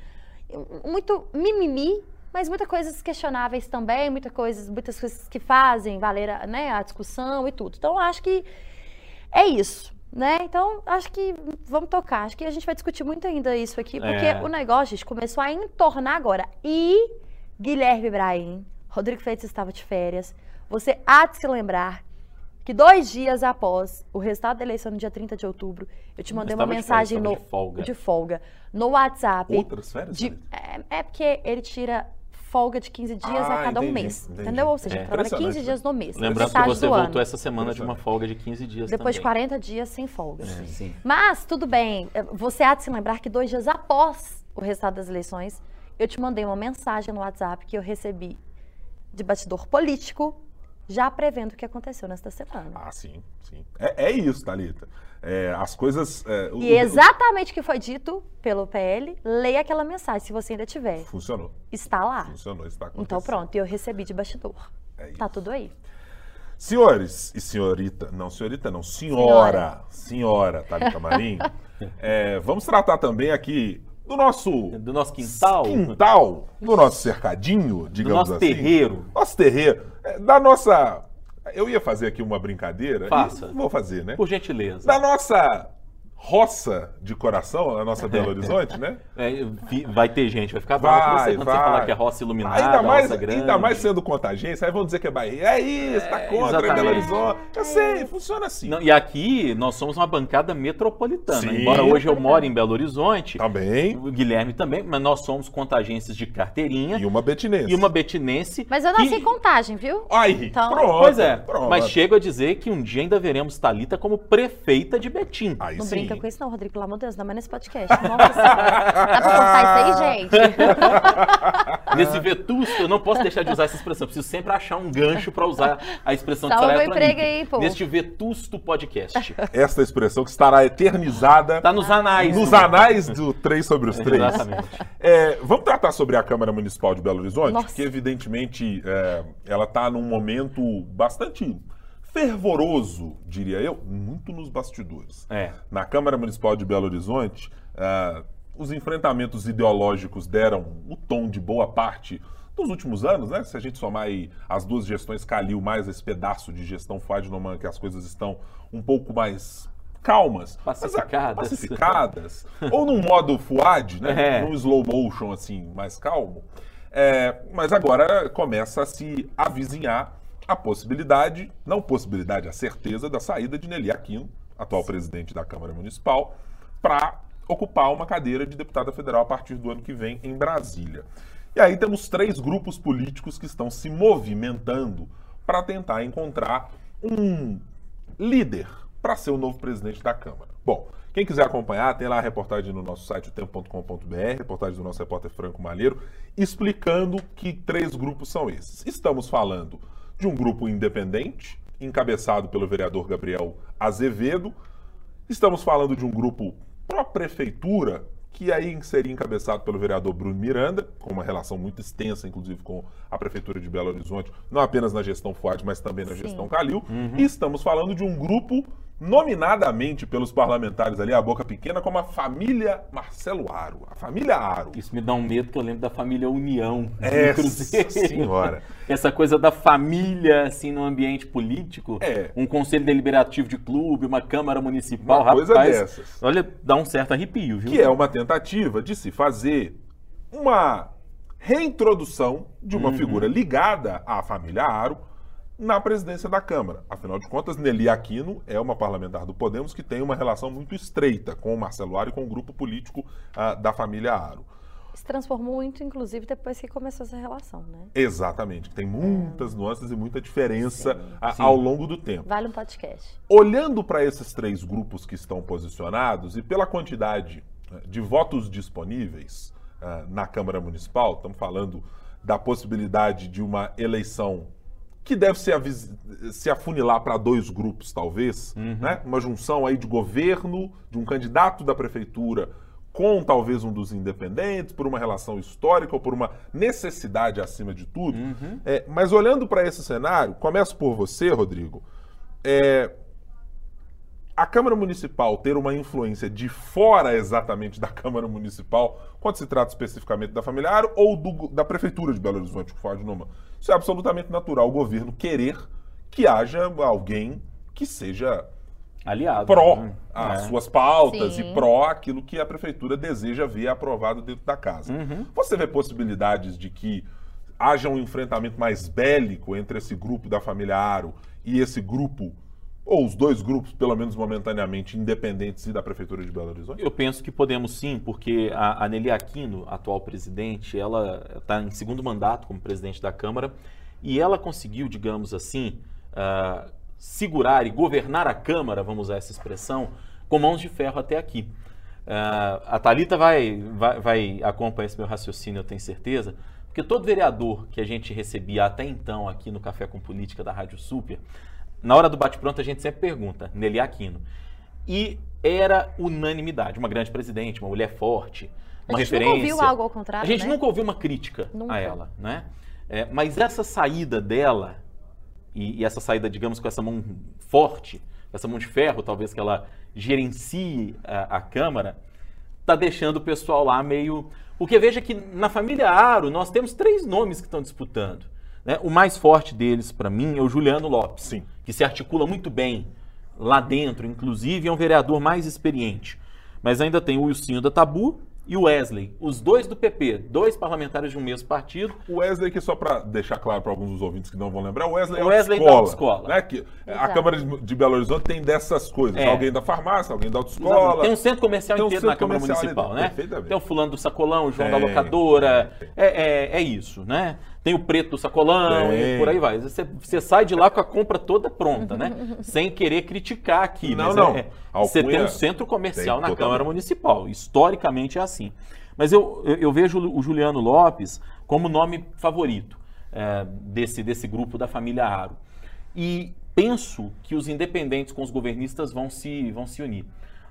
S3: muito mimimi, mas muitas coisas questionáveis também, muitas coisas, muitas coisas que fazem valer a, né, a discussão e tudo. Então, eu acho que é isso. Né? Então, acho que vamos tocar. Acho que a gente vai discutir muito ainda isso aqui, porque
S2: É.
S3: o negócio, gente, começou a entornar agora. E Guilherme Ibrahim, Rodrigo Freitas estava de férias. Você há de se lembrar que dois dias após o resultado da eleição, no dia 30 de outubro, eu te mandei uma
S2: estava de
S3: mensagem
S2: férias,
S3: no,
S2: de folga.
S3: de folga no WhatsApp.
S1: Outras férias?
S3: de- é, é porque ele tira folga de 15 dias
S1: Ah,
S3: a cada um
S1: entendi,
S3: mês.
S1: entendi.
S3: Entendeu? Ou seja,
S2: É.
S3: trabalha 15
S1: Impressionante,
S3: dias no mês.
S2: Lembrando que
S3: metade
S2: você voltou
S3: ano.
S2: essa semana de uma folga de 15 dias
S3: Depois de
S2: também.
S3: 40 dias sem folga.
S2: É, sim.
S3: Mas, tudo bem, eh, você há de se lembrar que dois dias após o resultado das eleições, eu te mandei uma mensagem no WhatsApp que eu recebi de bastidor político, já prevendo o que aconteceu nesta semana.
S1: Ah, sim, sim. É, é isso, Thalita. É, as coisas. é, o-
S3: E exatamente o que foi dito pelo PL, leia aquela mensagem, se você ainda tiver.
S1: Funcionou.
S3: Está lá.
S1: Funcionou, está acontecendo.
S3: Então pronto, eu recebi de bastidor.
S1: É isso.
S3: Tá tudo aí.
S1: Senhores e senhorita, não senhorita não, senhora, senhora Thalita Marim, [LAUGHS] é, vamos tratar também aqui do nosso
S2: Do nosso quintal,
S1: quintal, do nosso cercadinho,
S2: do
S1: digamos
S2: nosso
S1: assim.
S2: terreiro.
S1: Nosso terreiro, é, da nossa... Eu ia fazer aqui uma brincadeira.
S2: Faça.
S1: Vou fazer, né?
S2: Por gentileza.
S1: Da nossa roça de coração, a nossa Belo [LAUGHS] Horizonte, né?
S2: É, vai ter gente, vai ficar bravo com
S1: Vai,
S2: você quando você
S1: vai.
S2: falar que é roça iluminada,
S1: Ainda mais,
S2: roça grande.
S1: ainda mais sendo contagência, aí vão dizer que é Bahia. É isso, tá
S2: É,
S1: contra em Belo. Horizonte. Eu sei, funciona assim.
S2: Não, e aqui nós somos uma bancada metropolitana.
S1: Sim.
S2: Embora hoje eu moro em Belo Horizonte,
S1: Também.
S2: o Guilherme também, mas nós somos contagências de carteirinha
S1: E uma betinense.
S2: e uma betinense.
S3: Mas eu nasci em contagem, viu?
S1: Aí,
S3: Então-
S1: pronto.
S2: Pois é,
S1: pronto.
S2: mas chego a dizer que um dia ainda veremos Talita como prefeita de Betim.
S1: Aí sim.
S3: Brinca com isso não, Rodrigo, pelo amor de Deus, ainda mais nesse podcast. Nossa senhora. Dá pra cortar isso aí, gente? [LAUGHS]
S2: Nesse vetusto, eu não posso deixar de usar essa expressão. Preciso sempre achar um gancho para usar a expressão
S3: Salva
S2: de
S3: meu emprego aí, pô.
S2: Neste vetusto podcast.
S1: Esta expressão que estará eternizada
S2: Tá nos anais.
S1: nos
S2: do-
S1: anais do 3 sobre os 3.
S2: Exatamente.
S1: É, vamos tratar sobre a Câmara Municipal de Belo Horizonte,
S3: Nossa.
S1: que evidentemente é, ela está num momento bastante fervoroso, diria eu, muito nos bastidores.
S2: É.
S1: Na Câmara Municipal de Belo Horizonte, ah, os enfrentamentos ideológicos deram o tom de boa parte dos últimos anos, né? Se a gente somar aí as duas gestões Calil mais esse pedaço de gestão Fuad Noman, que as coisas estão um pouco mais calmas, mas,
S2: Pacificadas.
S1: pacificadas [LAUGHS] ou num modo Fuad, né?
S2: É.
S1: Num slow motion assim, mais calmo. É, mas agora começa a se avizinhar a possibilidade, não possibilidade, a certeza da saída de Nelly Aquino, atual presidente da Câmara Municipal, para ocupar uma cadeira de deputada federal a partir do ano que vem em Brasília. E aí temos três grupos políticos que estão se movimentando para tentar encontrar um líder para ser o novo presidente da Câmara. Bom, quem quiser acompanhar, tem lá a reportagem no nosso site, o tempo.com.br, reportagem do nosso repórter Franco Malheiro, explicando que três grupos são esses. Estamos falando de um grupo independente, encabeçado pelo vereador Gabriel Azevedo. Estamos falando de um grupo pró-prefeitura, que aí seria encabeçado pelo vereador Bruno Miranda, com uma relação muito extensa, inclusive, com a Prefeitura de Belo Horizonte, não apenas na gestão FUAD, mas também na
S3: Sim.
S1: gestão Calil. E estamos falando de um grupo nominadamente pelos parlamentares ali, a boca pequena, como a família Marcelo Aro. A família Aro.
S2: Isso me dá um medo que eu lembro da família União Cruzeiro.
S1: senhora. [LAUGHS]
S2: Essa coisa da família, assim, no ambiente político.
S1: É.
S2: Um conselho deliberativo de clube, uma Câmara Municipal.
S1: Uma coisa
S2: rapaz,
S1: dessas.
S2: Olha, dá um certo arrepio, viu?
S1: que é uma tentativa de se fazer uma reintrodução de uma figura ligada à família Aro na presidência da Câmara. Afinal de contas, Nelly Aquino é uma parlamentar do Podemos que tem uma relação muito estreita com o Marcelo Aro e com o grupo político ah, da família Aro.
S3: Se transformou muito, inclusive, depois que começou essa relação, né?
S1: Exatamente, tem muitas nuances e muita diferença
S3: Sim.
S1: a-
S2: Sim.
S1: ao longo do tempo.
S3: Vale um podcast.
S1: Olhando para esses três grupos que estão posicionados e pela quantidade eh, de votos disponíveis eh, na Câmara Municipal, estamos falando da possibilidade de uma eleição que deve se, se afunilar para dois grupos, talvez, né? uma junção aí de governo, de um candidato da prefeitura com talvez um dos independentes, por uma relação histórica ou por uma necessidade acima de tudo. É, mas olhando para esse cenário, começo por você, Rodrigo. É, a Câmara Municipal ter uma influência de fora exatamente da Câmara Municipal, quando se trata especificamente da familiar ou do- da Prefeitura de Belo Horizonte, que fala de nome. Isso é absolutamente natural, o governo querer que haja alguém que seja
S2: Aliado.
S1: pró
S2: né?
S1: às
S2: É.
S1: suas pautas
S3: Sim.
S1: e pró aquilo que a prefeitura deseja ver aprovado dentro da casa.
S2: Uhum.
S1: Você vê possibilidades de que haja um enfrentamento mais bélico entre esse grupo da família Aro e esse grupo, ou os dois grupos, pelo menos momentaneamente, independentes da prefeitura de Belo Horizonte?
S2: Eu penso que podemos sim, porque a, a Nelly Aquino, atual presidente, ela está em segundo mandato como presidente da Câmara e ela conseguiu, digamos assim, ah, segurar e governar a Câmara, vamos usar essa expressão, com mãos de ferro até aqui. Ah, a Thalita vai, vai, vai acompanhar esse meu raciocínio, eu tenho certeza, porque todo vereador que a gente recebia até então aqui no Café com Política da Rádio Super, na hora do bate-pronto a gente sempre pergunta, Nelly Aquino. E era unanimidade, uma grande presidente, uma mulher forte, uma
S3: a gente
S2: referência.
S3: nunca ouviu algo ao contrário,
S2: A gente
S3: né?
S2: nunca ouviu uma crítica
S3: Nunca.
S2: a ela, né? É, mas essa saída dela, e, e essa saída, digamos, com essa mão forte, com essa mão de ferro, talvez que ela gerencie a, a Câmara, tá deixando o pessoal lá meio. Porque veja que na família Aro nós temos três nomes que estão disputando. né? O mais forte deles, para mim, é o Juliano Lopes,
S1: Sim.
S2: Que se articula muito bem lá dentro, inclusive é um vereador mais experiente. Mas ainda tem o Wilsinho da Tabu e o Wesley, os dois do PP, dois parlamentares de um mesmo partido.
S1: O Wesley, que só para deixar claro para alguns dos ouvintes que não vão lembrar, o Wesley,
S2: O
S1: é
S2: Wesley da
S1: autoescola. Né? Que a. Câmara de, Belo Horizonte tem dessas coisas.
S2: É.
S1: Alguém da farmácia, alguém da autoescola.
S2: Tem um centro comercial
S1: um
S2: inteiro
S1: centro
S2: na Câmara
S1: ali
S2: Municipal,
S1: dentro,
S2: né?
S1: perfeitamente.
S2: Tem o fulano do sacolão, o João da
S1: Tem,
S2: locadora. É, é, é isso, né? Tem o preto do sacolão
S1: Tem.
S2: e por aí vai. Você, você sai de lá com a compra toda pronta, né? [LAUGHS] Sem querer criticar aqui.
S1: Não,
S2: mas
S1: não.
S2: é- você tem um centro comercial
S1: tem
S2: na
S1: totalmente.
S2: Câmara Municipal. Historicamente é assim. Mas eu, eu, eu vejo o Juliano Lopes como nome favorito é, desse, desse grupo da família Aro. E penso que os independentes com os governistas vão se, vão se unir.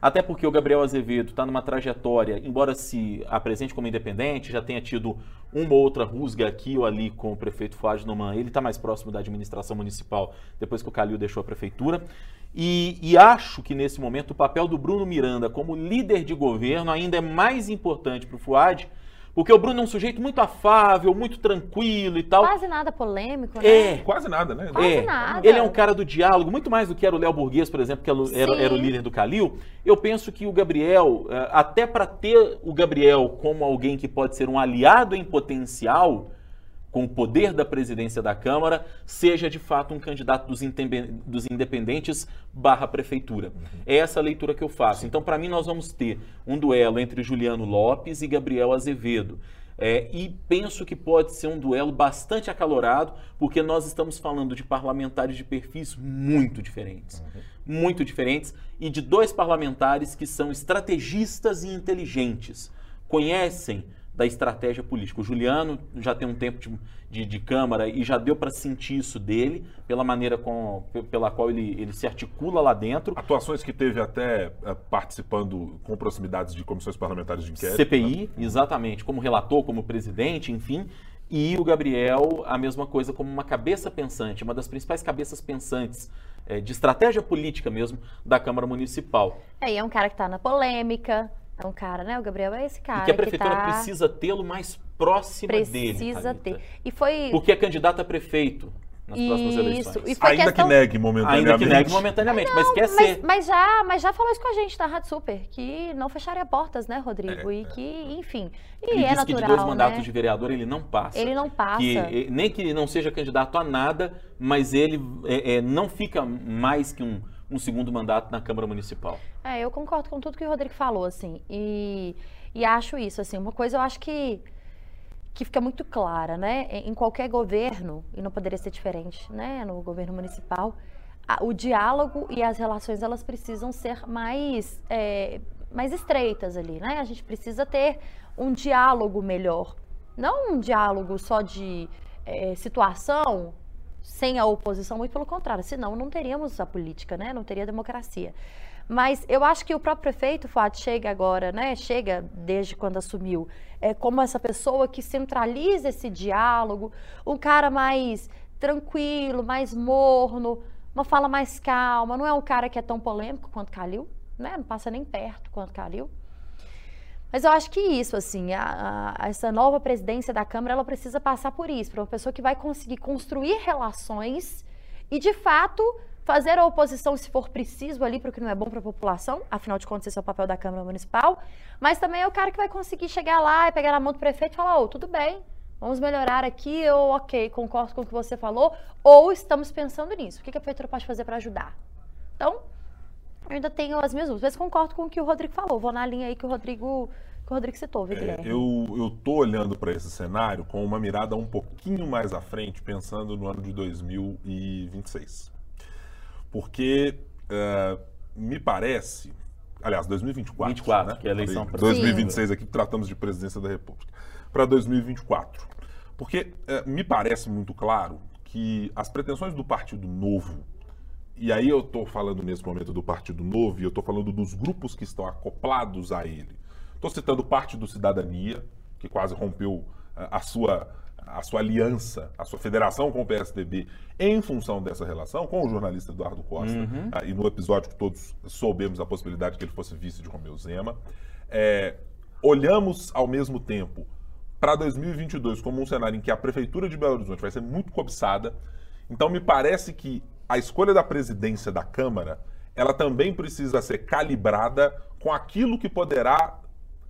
S2: Até porque o Gabriel Azevedo está numa trajetória, embora se apresente como independente, já tenha tido uma ou outra rusga aqui ou ali com o prefeito Flávio Noman, ele está mais próximo da administração municipal depois que o Calil deixou a prefeitura. E, e acho que nesse momento o papel do Bruno Miranda como líder de governo ainda é mais importante para o Fuad, porque o Bruno é um sujeito muito afável, muito tranquilo e tal.
S3: Quase nada polêmico, né?
S2: É,
S1: Quase nada, né?
S3: Quase
S2: é,
S3: nada.
S2: ele é um cara do diálogo, muito mais do que era o Léo Burguês, por exemplo, que era, era o líder do Calil. Eu penso que o Gabriel, eh, até para ter o Gabriel como alguém que pode ser um aliado em potencial, com o poder da presidência da Câmara, seja de fato um candidato dos, dos independentes barra prefeitura. É essa a leitura que eu faço. Então, para mim, nós vamos ter um duelo entre Juliano Lopes e Gabriel Azevedo. É, e penso que pode ser um duelo bastante acalorado, porque nós estamos falando de parlamentares de perfis muito diferentes. Muito diferentes, e de dois parlamentares que são estrategistas e inteligentes. Conhecem da estratégia política. O Juliano já tem um tempo de, de, de Câmara e já deu para sentir isso dele, pela maneira com, pe- pela qual ele, ele se articula lá dentro.
S1: Atuações que teve até eh, participando com proximidades de comissões parlamentares de inquérito.
S2: CPI, exatamente, como relator, como presidente, enfim. E o Gabriel, a mesma coisa, como uma cabeça pensante, uma das principais cabeças pensantes eh, de estratégia política mesmo da Câmara Municipal.
S3: É, e é um cara que tá na polêmica. É um cara, né? O Gabriel é esse cara
S2: e que a prefeitura
S3: tá...
S2: precisa tê-lo mais próxima dele.
S3: Precisa ter. E foi...
S2: Porque é candidato a prefeito. nas próximas
S3: Isso,
S2: eleições.
S3: e foi
S1: Ainda
S3: questão-
S1: que negue momentaneamente.
S2: Ainda que negue momentaneamente, mas quer
S3: Mas,
S2: ser.
S3: mas já, mas já falou isso com a gente na Rádio Super, que não fecharia portas, né, Rodrigo?
S1: É,
S3: e que, enfim. E
S2: Ele
S3: é
S2: disse
S3: natural,
S2: que de dois mandatos
S3: né?
S2: de vereador ele não passa.
S3: Ele não passa.
S2: Que, eh, nem que ele não seja candidato a nada, mas ele eh, eh, não fica mais que um, um segundo mandato na Câmara Municipal.
S3: É, eu concordo com tudo que o Rodrigo falou, assim. E, e acho isso, assim, uma coisa eu acho que, que fica muito clara, né? Em qualquer governo, e não poderia ser diferente, né? No governo municipal, a- o diálogo e as relações, elas precisam ser mais, é, mais estreitas ali, né? A gente precisa ter um diálogo melhor. Não um diálogo só de é, situação sem a oposição, muito pelo contrário, senão não teríamos a política, né? Não teria democracia. Mas eu acho que o próprio prefeito, Fuad, chega agora, né? Chega desde quando assumiu, é, como essa pessoa que centraliza esse diálogo, um cara mais tranquilo, mais morno, uma fala mais calma, não é um cara que é tão polêmico quanto Calil, né? Não passa nem perto quanto Calil. Mas eu acho que isso, assim, a- a- essa nova presidência da Câmara, ela precisa passar por isso, para uma pessoa que vai conseguir construir relações e, de fato, fazer a oposição, se for preciso, ali para o que não é bom para a população, afinal de contas, esse é o papel da Câmara Municipal, mas também é o cara que vai conseguir chegar lá e pegar na mão do prefeito e falar, ô, tudo bem, vamos melhorar aqui, ou ok, concordo com o que você falou, ou estamos pensando nisso, o que a prefeitura pode fazer para ajudar? Então, eu ainda tenho as minhas dúvidas, mas concordo com o que o Rodrigo falou, vou na linha aí que o Rodrigo, que o Rodrigo citou, viu,
S1: É, eu, eu tô olhando para esse cenário com uma mirada um pouquinho mais à frente, pensando no ano de 2026. Porque é, me parece, aliás, 2024,
S2: 24,
S1: né?
S2: que é a eleição pra-
S1: 2026 aqui tratamos de presidência da República. Para 2024. Porque é, me parece muito claro que as pretensões do Partido Novo e aí eu estou falando nesse momento do Partido Novo e eu estou falando dos grupos que estão acoplados a ele. Estou citando parte do Cidadania, que quase rompeu ah, a sua, a sua aliança, a sua federação com o PSDB em função dessa relação com o jornalista Eduardo Costa. ah, e no episódio que todos soubemos a possibilidade que ele fosse vice de Romeu Zema. É, olhamos ao mesmo tempo para 2022 como um cenário em que a prefeitura de Belo Horizonte vai ser muito cobiçada. Então me parece que a escolha da presidência da Câmara, ela também precisa ser calibrada com aquilo que poderá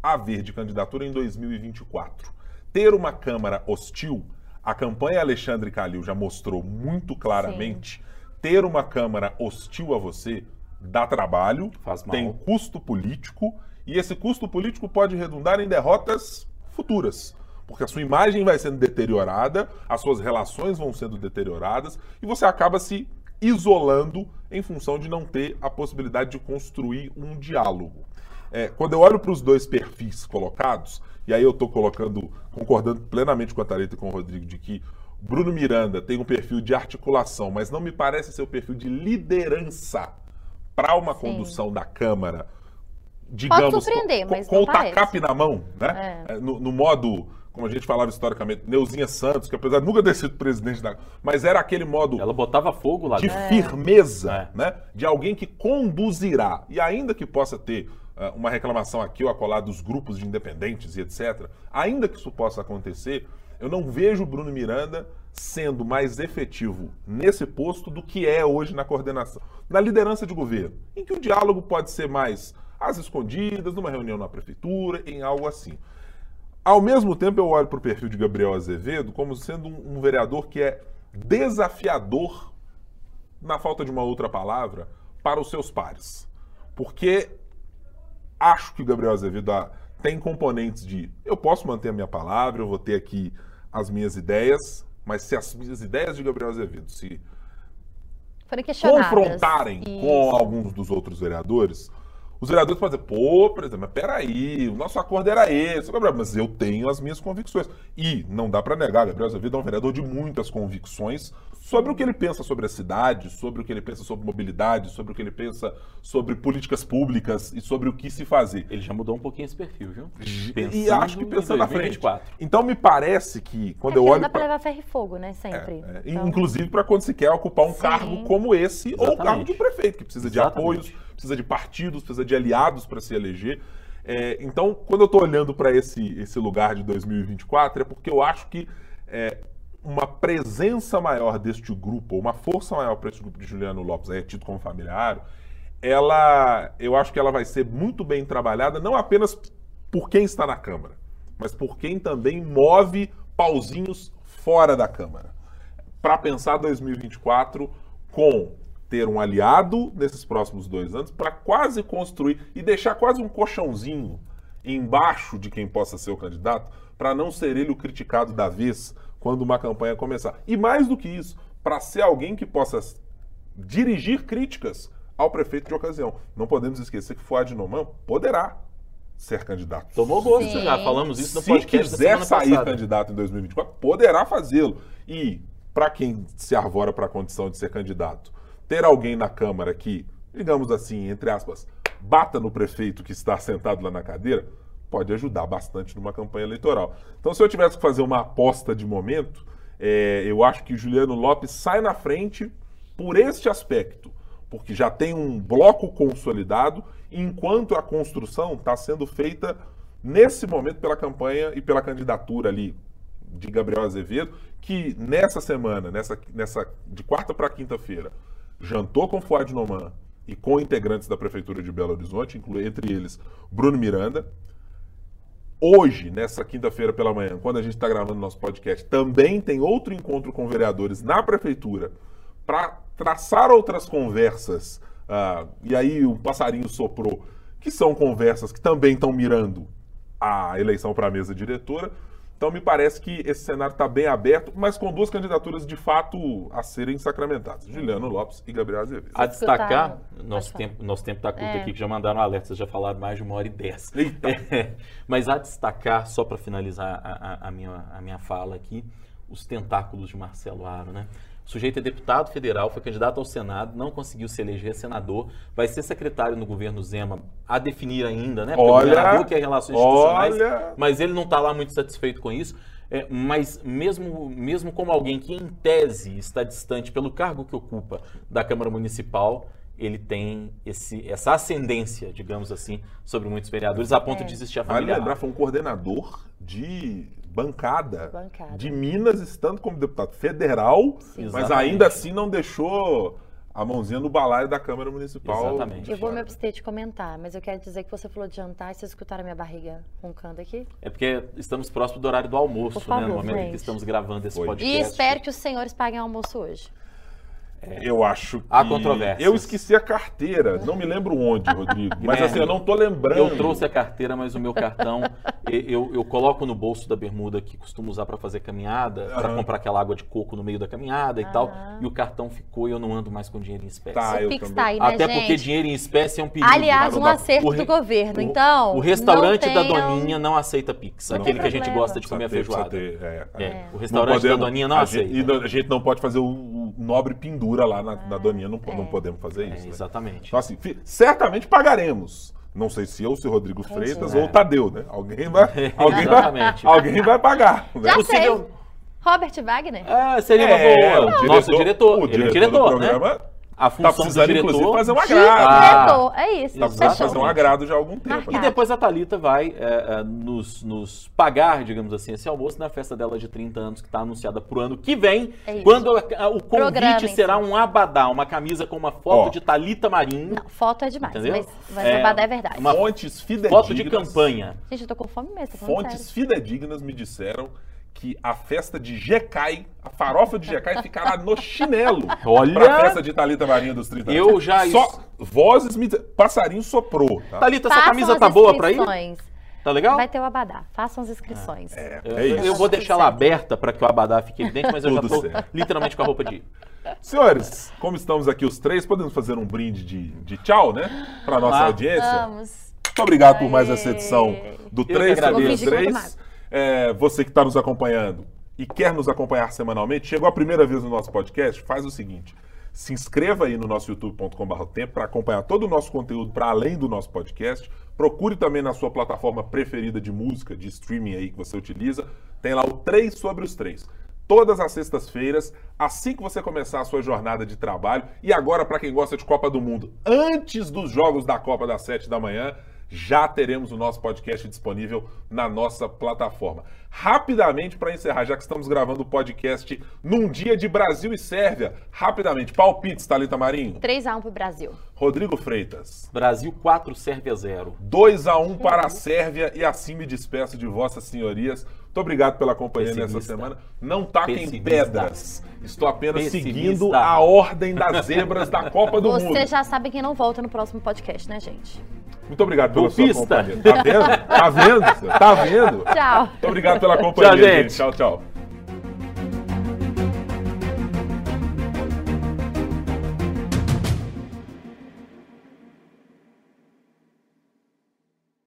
S1: haver de candidatura em 2024. Ter uma Câmara hostil, a campanha Alexandre Calil já mostrou muito claramente, ter uma Câmara hostil a você dá trabalho,
S2: Faz mal.
S1: tem custo político, e esse custo político pode redundar em derrotas futuras. Porque a sua imagem vai sendo deteriorada, as suas relações vão sendo deterioradas, e você acaba se isolando em função de não ter a possibilidade de construir um diálogo. É, quando eu olho para os dois perfis colocados, e aí eu estou colocando, concordando plenamente com a Tareta e com o Rodrigo, de que Bruno Miranda tem um perfil de articulação, mas não me parece ser o perfil de liderança para uma
S3: Sim.
S1: condução da Câmara, digamos,
S3: surpreender,
S1: com,
S3: mas
S1: com o tacape na mão, né?
S3: É.
S1: É, No, no modo, como a gente falava historicamente, Neuzinha Santos, que apesar de nunca ter sido presidente da mas era aquele modo
S2: Ela botava fogo lá
S1: de
S2: dentro.
S1: firmeza,
S2: É.
S1: né? De alguém que conduzirá. E ainda que possa ter ah, uma reclamação aqui ou acolá dos grupos de independentes e etc., ainda que isso possa acontecer, eu não vejo o Bruno Miranda sendo mais efetivo nesse posto do que é hoje na coordenação, na liderança de governo, em que o diálogo pode ser mais às escondidas, numa reunião na prefeitura, em algo assim. Ao mesmo tempo, eu olho para o perfil de Gabriel Azevedo como sendo um, um vereador que é desafiador, na falta de uma outra palavra, para os seus pares. Porque acho que o Gabriel Azevedo ah, tem componentes de eu posso manter a minha palavra, eu vou ter aqui as minhas ideias, mas se as minhas ideias de Gabriel Azevedo se confrontarem
S3: Isso.
S1: com alguns dos outros vereadores, os vereadores podem dizer, pô, presidente, mas peraí, o nosso acordo era esse, Gabriel, mas eu tenho as minhas convicções. E não dá para negar, Gabriel Azevedo é um vereador de muitas convicções sobre o que ele pensa sobre a cidade, sobre o que ele pensa sobre mobilidade, sobre o que ele pensa sobre políticas públicas e sobre o que se fazer.
S2: Ele já mudou um pouquinho esse perfil, viu?
S1: e acho que pensando na frente.
S2: 2024.
S1: Então me parece que quando
S3: É
S1: eu
S3: porque não
S1: olho
S3: dá pra
S1: pra-
S3: levar ferro e fogo, né? Sempre.
S1: é,
S3: Então,
S1: Inclusive para quando se quer ocupar um
S3: Sim.
S1: cargo como esse, ou o
S2: Exatamente.
S1: cargo de prefeito, que precisa de
S2: Exatamente.
S1: apoios, precisa de partidos, precisa de aliados para se eleger. É, então, quando eu estou olhando para esse, esse lugar de 2024, é porque eu acho que é, uma presença maior deste grupo, uma força maior para esse grupo de Juliano Lopes, aí é tido como familiar, ela, eu acho que ela vai ser muito bem trabalhada, não apenas por quem está na Câmara, mas por quem também move pauzinhos fora da Câmara. Para pensar 2024 com ter um aliado nesses próximos dois anos para quase construir e deixar quase um colchãozinho embaixo de quem possa ser o candidato, para não ser ele o criticado da vez quando uma campanha começar. E mais do que isso, para ser alguém que possa dirigir críticas ao prefeito de ocasião. Não podemos esquecer que Fuad Noman poderá ser candidato.
S2: Tomou gosto
S3: Sim.
S2: já, falamos isso no
S1: Se
S2: podcast
S1: quiser sair
S2: passada.
S1: candidato em 2024, poderá fazê-lo. E para quem se arvora para a condição de ser candidato, ter alguém na Câmara que, digamos assim, entre aspas, bata no prefeito que está sentado lá na cadeira, pode ajudar bastante numa campanha eleitoral. Então, se eu tivesse que fazer uma aposta de momento, é, eu acho que Juliano Lopes sai na frente por este aspecto, porque já tem um bloco consolidado, enquanto a construção está sendo feita nesse momento pela campanha e pela candidatura ali de Gabriel Azevedo, que nessa semana, nessa, nessa de quarta para quinta-feira, jantou com Fuad Noman e com integrantes da Prefeitura de Belo Horizonte, entre eles Bruno Miranda. Hoje, nessa quinta-feira pela manhã, quando a gente está gravando nosso podcast, também tem outro encontro com vereadores na Prefeitura para traçar outras conversas. ah, e aí o passarinho soprou, que são conversas que também estão mirando a eleição para a mesa diretora. Então me parece que esse cenário está bem aberto, mas com duas candidaturas de fato a serem sacramentadas: Juliano Lopes e Gabriel Azevedo.
S2: A destacar, nosso tempo, nosso tempo tá curto
S3: É.
S2: aqui, que já mandaram um alerta, vocês já falaram mais de uma hora e dez.
S1: Eita.
S2: É, mas a destacar, só para finalizar a, a- a minha, a minha fala aqui, os tentáculos de Marcelo Aro, né? O sujeito é deputado federal, foi candidato ao Senado, não conseguiu se eleger senador, vai ser secretário no governo Zema, a definir ainda, né? Porque
S1: Olha,
S2: o governador quer relações institucionais,
S1: olha.
S2: mas ele não está lá muito satisfeito com isso. É, mas mesmo, mesmo como alguém que, em tese, está distante pelo cargo que ocupa da Câmara Municipal, ele tem esse, essa ascendência, digamos assim, sobre muitos vereadores, a ponto
S3: É.
S2: de existir a
S1: Vale
S2: família.
S1: lembrar, foi um coordenador de bancada,
S3: Bancada.
S1: de Minas, estando como deputado federal, mas
S2: Exatamente.
S1: ainda assim não deixou a mãozinha no balaio da Câmara Municipal.
S2: Exatamente.
S3: Eu vou me abster de comentar, mas eu quero dizer que você falou de jantar e vocês escutaram a minha barriga roncando aqui.
S2: É porque estamos próximos do horário do almoço,
S3: favor,
S2: né? No momento em que
S3: gente.
S2: estamos gravando esse
S1: Foi.
S2: podcast.
S3: E espero que os senhores paguem almoço hoje.
S1: Eu acho que.
S2: Há controvérsias.
S1: Eu esqueci a carteira, não me lembro onde, Rodrigo. Mas assim, eu não tô lembrando.
S2: Eu trouxe a carteira, mas o meu cartão [LAUGHS] eu, eu coloco no bolso da bermuda que costumo usar para fazer caminhada, para
S1: Aham.
S2: comprar aquela água de coco no meio da caminhada e tal. E o cartão ficou e eu não ando mais com dinheiro em espécie.
S1: Tá,
S3: o
S1: eu
S3: Pix
S1: também.
S3: tá aí, né,
S2: Até
S3: gente?
S2: porque dinheiro em espécie é um perigo.
S3: Aliás,
S1: Não
S3: um acerto
S2: o re-
S3: do governo.
S2: O-
S3: Então,
S2: o restaurante
S3: não
S2: da
S3: tenham-
S2: Doninha não aceita Pix,
S1: Não
S2: aquele que a gente gosta de comer
S1: ter-
S2: feijoada.
S1: ter, é,
S2: É,
S1: é.
S2: o restaurante
S1: podemos-
S2: da Doninha não
S1: a
S2: aceita.
S1: gente- e não- a gente não pode fazer o, o nobre pendura lá na, na Doninha, não, po- não
S3: É.
S1: podemos fazer
S2: É,
S1: isso. né?
S2: exatamente.
S1: Então, assim, fi- certamente pagaremos. Não sei se eu, se Rodrigo Freitas
S2: É.
S1: ou o Tadeu, né? Alguém vai, [LAUGHS] alguém vai, alguém vai pagar. [LAUGHS] Né?
S3: Já
S2: Possível-
S3: sei. Robert Wagner?
S2: Ah, seria uma
S1: É,
S2: boa. Nosso diretor.
S1: o
S2: ele é o
S1: diretor
S2: diretor,
S1: do
S2: né? A
S1: tá
S2: função do
S1: precisando,
S2: diretor.
S1: inclusive, fazer um agrado.
S2: Ah.
S3: diretor. É isso.
S1: Tá precisando fazer um agrado já há algum tempo.
S3: Marcado.
S2: E
S1: né?
S2: depois a Thalita vai é, é, nos, nos pagar, digamos assim, esse almoço na festa dela de 30 anos, que está anunciada para o ano que vem,
S3: É isso.
S2: quando a- o convite será um abadá, uma camisa com uma foto
S1: Ó.
S2: de Thalita Marinho.
S3: Não, foto é demais,
S2: Entendeu?
S3: mas, mas
S2: É,
S3: a Badá é verdade.
S2: uma
S1: Fontes fidedignas.
S2: Foto de campanha.
S3: Gente, eu tô com fome mesmo,
S1: Fontes
S3: sério.
S1: fidedignas me disseram que a festa de Jecai, a farofa de Jecai, ficará no [LAUGHS] chinelo.
S2: Olha!
S1: Pra festa de Thalita Marinha dos 30 anos.
S2: Eu já
S1: Só
S2: es-
S1: vozes me. Passarinho soprou, tá?
S2: Thalita, essa
S3: Façam
S2: camisa tá boa para ir?
S3: inscrições.
S2: Tá legal?
S3: Vai ter o Abadá. Façam as inscrições.
S1: É,
S2: Eu,
S1: é
S2: eu-
S1: isso.
S2: eu vou deixar ela aberta para que o abadá fique evidente, mas eu já tô
S1: certo.
S2: literalmente com a roupa de. [LAUGHS]
S1: Senhores, como estamos aqui os três, podemos fazer um brinde de, de tchau, né? Pra nossa
S2: Ah.
S1: audiência.
S3: Vamos.
S1: Muito obrigado por mais
S3: Aê.
S1: essa edição do
S2: que
S1: 3 sobre
S2: agradeço.
S1: os
S3: Vou fingir que eu
S1: 3. É, você que está nos acompanhando e quer nos acompanhar semanalmente, chegou a primeira vez no nosso podcast, faz o seguinte. Se inscreva aí no nosso youtube.com.br tempo para acompanhar todo o nosso conteúdo para além do nosso podcast. Procure também na sua plataforma preferida de música, de streaming aí que você utiliza. Tem lá o 3 sobre os 3. Todas as sextas-feiras, assim que você começar a sua jornada de trabalho. E agora, para quem gosta de Copa do Mundo, antes dos jogos da Copa das 7 da manhã, já teremos o nosso podcast disponível na nossa plataforma. Rapidamente, para encerrar, já que estamos gravando o podcast num dia de Brasil e Sérvia, rapidamente, palpites, Thalita Marinho.
S3: 3x1 pro Brasil.
S1: Rodrigo Freitas.
S2: Brasil 4, Sérvia 0.
S1: 2 a 1 para a Sérvia e assim me despeço de vossas senhorias. Muito obrigado pela companhia
S2: Pessimista.
S1: nessa semana. Não taquem
S2: Pessimista.
S1: pedras. Estou apenas
S2: Pessimista.
S1: seguindo a ordem das zebras da Copa do Mundo.
S3: Vocês já sabem quem não volta no próximo podcast, né, gente?
S1: Muito obrigado pela sua
S2: Golpista.
S1: companhia. Tá vendo? Tá vendo? Tá vendo?
S3: Tchau.
S1: Muito obrigado pela companhia,
S2: Tchau, gente.
S1: Tchau, tchau.